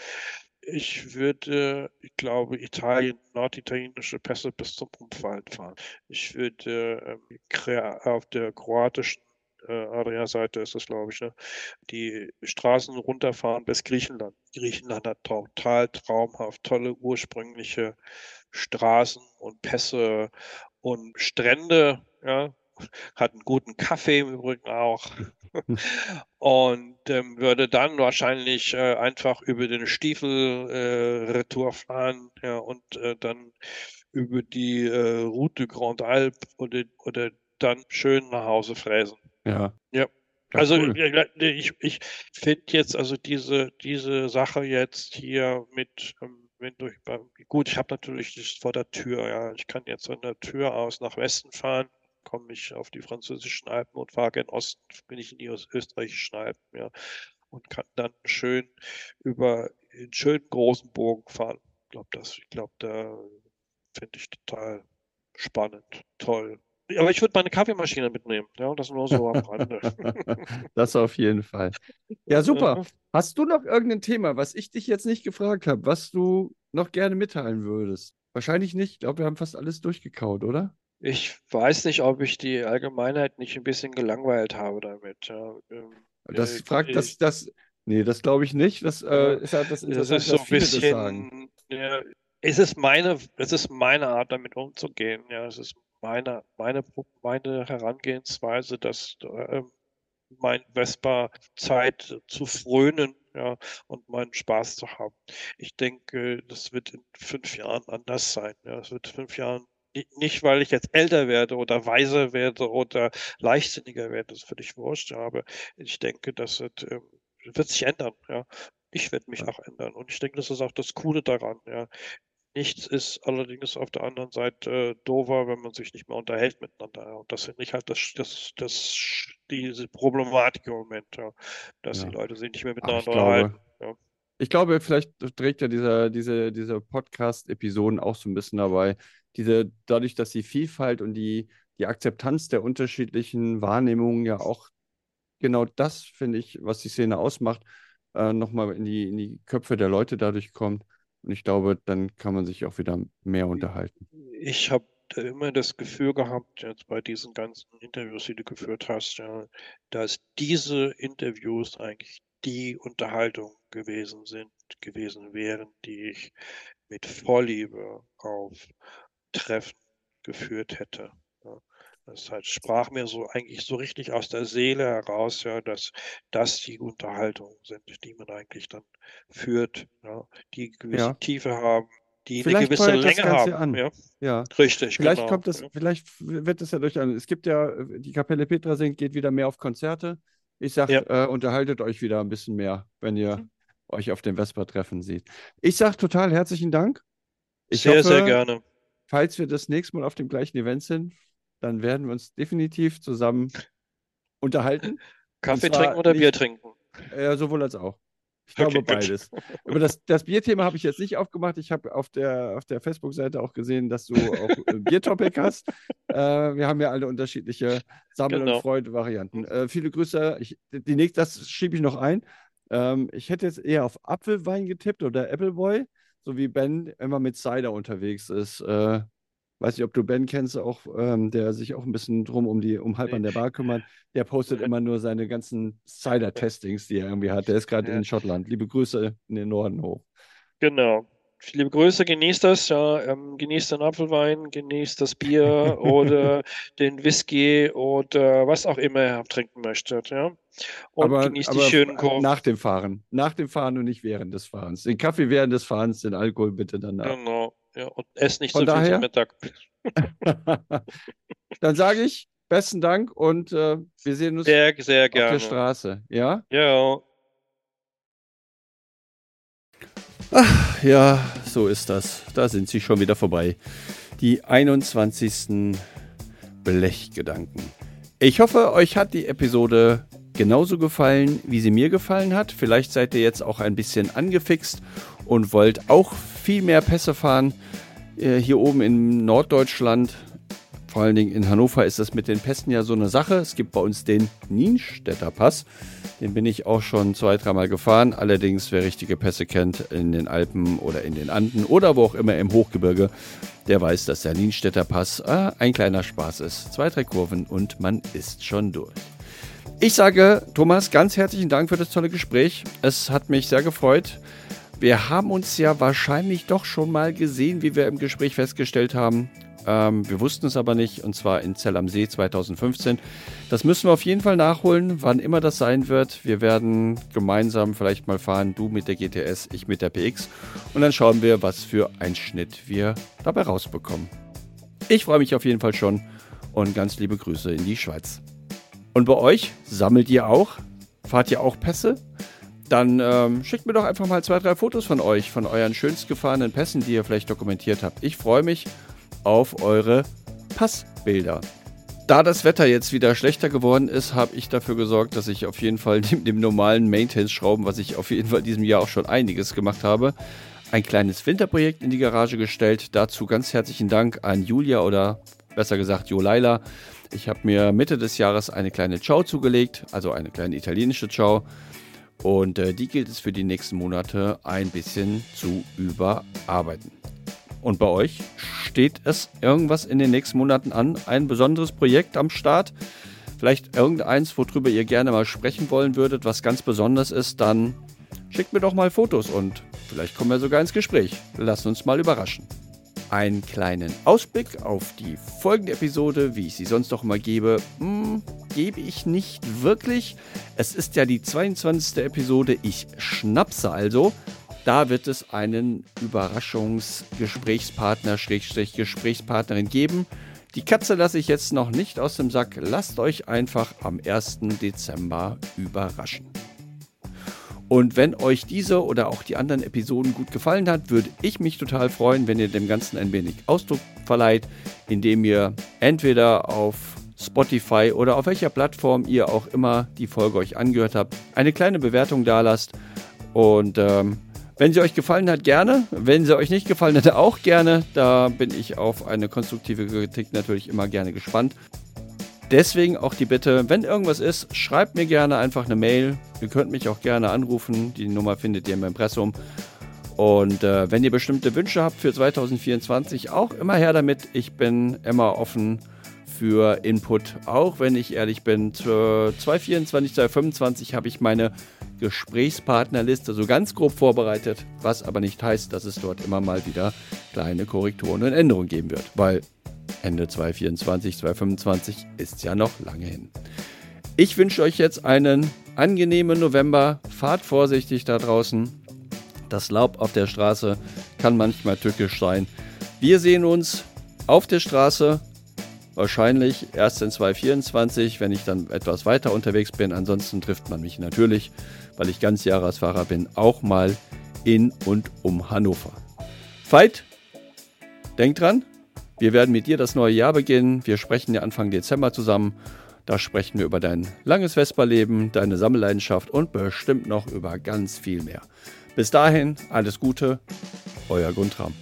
ich würde, ich glaube, Italien, norditalienische Pässe bis zum Umfallen fahren. Ich würde ähm, auf der kroatischen äh, Adria-Seite ist es, glaube ich, ne, die Straßen runterfahren bis Griechenland. Griechenland hat total traumhaft tolle ursprüngliche Straßen und Pässe und Strände, ja, hat einen guten Kaffee im Übrigen auch und ähm, würde dann wahrscheinlich äh, einfach über den Stiefel äh, Retour fahren ja, und äh, dann über die äh, Route Grand Alpe oder, oder dann schön nach Hause fräsen. Ja. Ja. Also cool. ich, ich finde jetzt also diese, diese Sache jetzt hier mit ähm, wenn durch, gut, ich habe natürlich das vor der Tür, ja. Ich kann jetzt von der Tür aus nach Westen fahren, komme ich auf die französischen Alpen und fahre gen Osten, bin ich in die österreichischen Alpen, ja. Und kann dann schön über einen schönen großen Bogen fahren. Ich glaube, das, ich glaube, da finde ich total spannend, toll. Aber ich würde meine Kaffeemaschine mitnehmen. Ja, das nur so am Rande. das auf jeden Fall. Ja, super. Hast du noch irgendein Thema, was ich dich jetzt nicht gefragt habe, was du noch gerne mitteilen würdest? Wahrscheinlich nicht. Ich glaube, wir haben fast alles durchgekaut, oder? Ich weiß nicht, ob ich die Allgemeinheit nicht ein bisschen gelangweilt habe damit. Ja, ähm, das äh, fragt, das, das, nee, das glaube ich nicht. Das äh, ist halt das Interessante, das ist so ein bisschen, ja, es ist meine, es ist meine Art, damit umzugehen. Ja, es ist meine, meine, meine Herangehensweise, dass äh, mein Vespa-Zeit zu frönen ja, und meinen Spaß zu haben. Ich denke, das wird in fünf Jahren anders sein. Ja. Es wird fünf Jahren nicht, weil ich jetzt älter werde oder weiser werde oder leichtsinniger werde, das ist völlig wurscht, aber ich denke, das wird, äh, wird sich ändern. Ja. Ich werde mich auch ändern. Und ich denke, das ist auch das Coole daran. Ja. Nichts ist allerdings auf der anderen Seite äh, dover, wenn man sich nicht mehr unterhält miteinander. Und das finde ich halt das, das, das, diese Problematik im Moment, ja, dass ja. die Leute sich nicht mehr miteinander unterhalten. Ja. Ich glaube, vielleicht trägt ja dieser, diese, diese Podcast-Episoden auch so ein bisschen dabei. Diese, dadurch, dass die Vielfalt und die, die Akzeptanz der unterschiedlichen Wahrnehmungen ja auch genau das, finde ich, was die Szene ausmacht, äh, nochmal in die, in die Köpfe der Leute dadurch kommt. Und ich glaube, dann kann man sich auch wieder mehr unterhalten. Ich habe immer das Gefühl gehabt, jetzt bei diesen ganzen Interviews, die du geführt hast, ja, dass diese Interviews eigentlich die Unterhaltung gewesen sind, gewesen wären, die ich mit Vorliebe auf Treffen geführt hätte. Das heißt, sprach mir so eigentlich so richtig aus der Seele heraus, ja, dass das die Unterhaltungen sind, die man eigentlich dann führt, ja, die gewisse ja. Tiefe haben, die vielleicht eine gewisse Länge haben. An. Ja. ja. Richtig. Vielleicht genau. kommt das, vielleicht wird es ja durch ein. Es gibt ja, die Kapelle Petra singt, geht wieder mehr auf Konzerte. Ich sage, äh, unterhaltet euch wieder ein bisschen mehr, wenn ihr mhm. euch auf dem Vespa-Treffen seht. Ich sage total herzlichen Dank. Ich sehr, hoffe, sehr gerne. Falls wir das nächste Mal auf dem gleichen Event sind, dann werden wir uns definitiv zusammen unterhalten. Kaffee trinken oder nicht, Bier trinken? Ja, sowohl als auch. Ich glaube okay, beides. Über das, das Bierthema habe ich jetzt nicht aufgemacht. Ich habe auf der, auf der Facebook-Seite auch gesehen, dass du auch Biertopic hast. Äh, wir haben ja alle unterschiedliche Sammel- genau. und Freude-Varianten. Äh, viele Grüße. Ich, die nächste, das schiebe ich noch ein. Ähm, ich hätte jetzt eher auf Apfelwein getippt oder Appleboy, so wie Ben immer mit Cider unterwegs ist. Äh, weiß nicht, ob du Ben kennst, auch, ähm, der sich auch ein bisschen drum um die um halb an der Bar kümmert. Der postet immer nur seine ganzen Cider-Testings, die er irgendwie hat. Der ist gerade ja. in Schottland. Liebe Grüße in den Norden hoch. Genau. Liebe Grüße, genießt das, ja, ähm, genießt den Apfelwein, genießt das Bier oder den Whisky oder was auch immer ihr trinken möchtet, ja. Und aber, genießt aber die schönen Kurven. Nach dem Fahren. Nach dem Fahren und nicht während des Fahrens. Den Kaffee während des Fahrens, den Alkohol bitte danach. Genau. Ja, und ess nicht Von so daher, viel zum Mittag. Dann sage ich besten Dank und äh, wir sehen uns sehr, sehr auf gerne. der Straße. Ja? Ja. Ach, ja, so ist das. Da sind sie schon wieder vorbei. Die 21. Blechgedanken. Ich hoffe, euch hat die Episode genauso gefallen, wie sie mir gefallen hat. Vielleicht seid ihr jetzt auch ein bisschen angefixt und wollt auch viel mehr Pässe fahren. Äh, hier oben in Norddeutschland, vor allen Dingen in Hannover, ist das mit den Pässen ja so eine Sache. Es gibt bei uns den Nienstädter Pass. Den bin ich auch schon zwei, dreimal gefahren. Allerdings, wer richtige Pässe kennt, in den Alpen oder in den Anden oder wo auch immer im Hochgebirge, der weiß, dass der Nienstädter Pass äh, ein kleiner Spaß ist. Zwei, drei Kurven und man ist schon durch. Ich sage, Thomas, ganz herzlichen Dank für das tolle Gespräch. Es hat mich sehr gefreut. Wir haben uns ja wahrscheinlich doch schon mal gesehen, wie wir im Gespräch festgestellt haben. Ähm, wir wussten es aber nicht, und zwar in Zell am See 2015. Das müssen wir auf jeden Fall nachholen, wann immer das sein wird. Wir werden gemeinsam vielleicht mal fahren, du mit der GTS, ich mit der PX. Und dann schauen wir, was für einen Schnitt wir dabei rausbekommen. Ich freue mich auf jeden Fall schon und ganz liebe Grüße in die Schweiz. Und bei euch sammelt ihr auch? Fahrt ihr auch Pässe? Dann ähm, schickt mir doch einfach mal zwei, drei Fotos von euch, von euren schönst gefahrenen Pässen, die ihr vielleicht dokumentiert habt. Ich freue mich auf eure Passbilder. Da das Wetter jetzt wieder schlechter geworden ist, habe ich dafür gesorgt, dass ich auf jeden Fall neben dem normalen Maintenance-Schrauben, was ich auf jeden Fall diesem Jahr auch schon einiges gemacht habe, ein kleines Winterprojekt in die Garage gestellt. Dazu ganz herzlichen Dank an Julia oder besser gesagt Jo Laila. Ich habe mir Mitte des Jahres eine kleine Ciao zugelegt, also eine kleine italienische Ciao. Und äh, die gilt es für die nächsten Monate ein bisschen zu überarbeiten. Und bei euch steht es irgendwas in den nächsten Monaten an? Ein besonderes Projekt am Start? Vielleicht irgendeins, worüber ihr gerne mal sprechen wollen würdet, was ganz besonders ist? Dann schickt mir doch mal Fotos und vielleicht kommen wir sogar ins Gespräch. Lasst uns mal überraschen. Einen kleinen Ausblick auf die folgende Episode, wie ich sie sonst noch immer gebe, mh, hm, gebe ich nicht wirklich. Es ist ja die 22. Episode. Ich schnapse also. Da wird es einen Überraschungsgesprächspartner, Schrägstrich Gesprächspartnerin geben. Die Katze lasse ich jetzt noch nicht aus dem Sack. Lasst euch einfach am 1. Dezember überraschen. Und wenn euch diese oder auch die anderen Episoden gut gefallen hat, würde ich mich total freuen, wenn ihr dem Ganzen ein wenig Ausdruck verleiht, indem ihr entweder auf Spotify oder auf welcher Plattform ihr auch immer die Folge euch angehört habt, eine kleine Bewertung da lasst. Und ähm, wenn sie euch gefallen hat, gerne. Wenn sie euch nicht gefallen hat, auch gerne. Da bin ich auf eine konstruktive Kritik natürlich immer gerne gespannt. Deswegen auch die Bitte, wenn irgendwas ist, schreibt mir gerne einfach eine Mail. Ihr könnt mich auch gerne anrufen. Die Nummer findet ihr im Impressum. Und äh, wenn ihr bestimmte Wünsche habt für 2024, auch immer her damit. Ich bin immer offen für Input, auch wenn ich ehrlich bin. 2024, 2025 habe ich meine Gesprächspartnerliste so ganz grob vorbereitet, was aber nicht heißt, dass es dort immer mal wieder kleine Korrekturen und Änderungen geben wird, weil Ende 2024, 2025 ist ja noch lange hin. Ich wünsche euch jetzt einen angenehmen November. Fahrt vorsichtig da draußen. Das Laub auf der Straße kann manchmal tückisch sein. Wir sehen uns auf der Straße Wahrscheinlich erst in 2024, wenn ich dann etwas weiter unterwegs bin. Ansonsten trifft man mich natürlich, weil ich ganz Jahresfahrer bin, auch mal in und um Hannover. Veit, denk dran, wir werden mit dir das neue Jahr beginnen. Wir sprechen ja Anfang Dezember zusammen. Da sprechen wir über dein langes Vesperleben, deine Sammelleidenschaft und bestimmt noch über ganz viel mehr. Bis dahin, alles Gute, euer Guntram.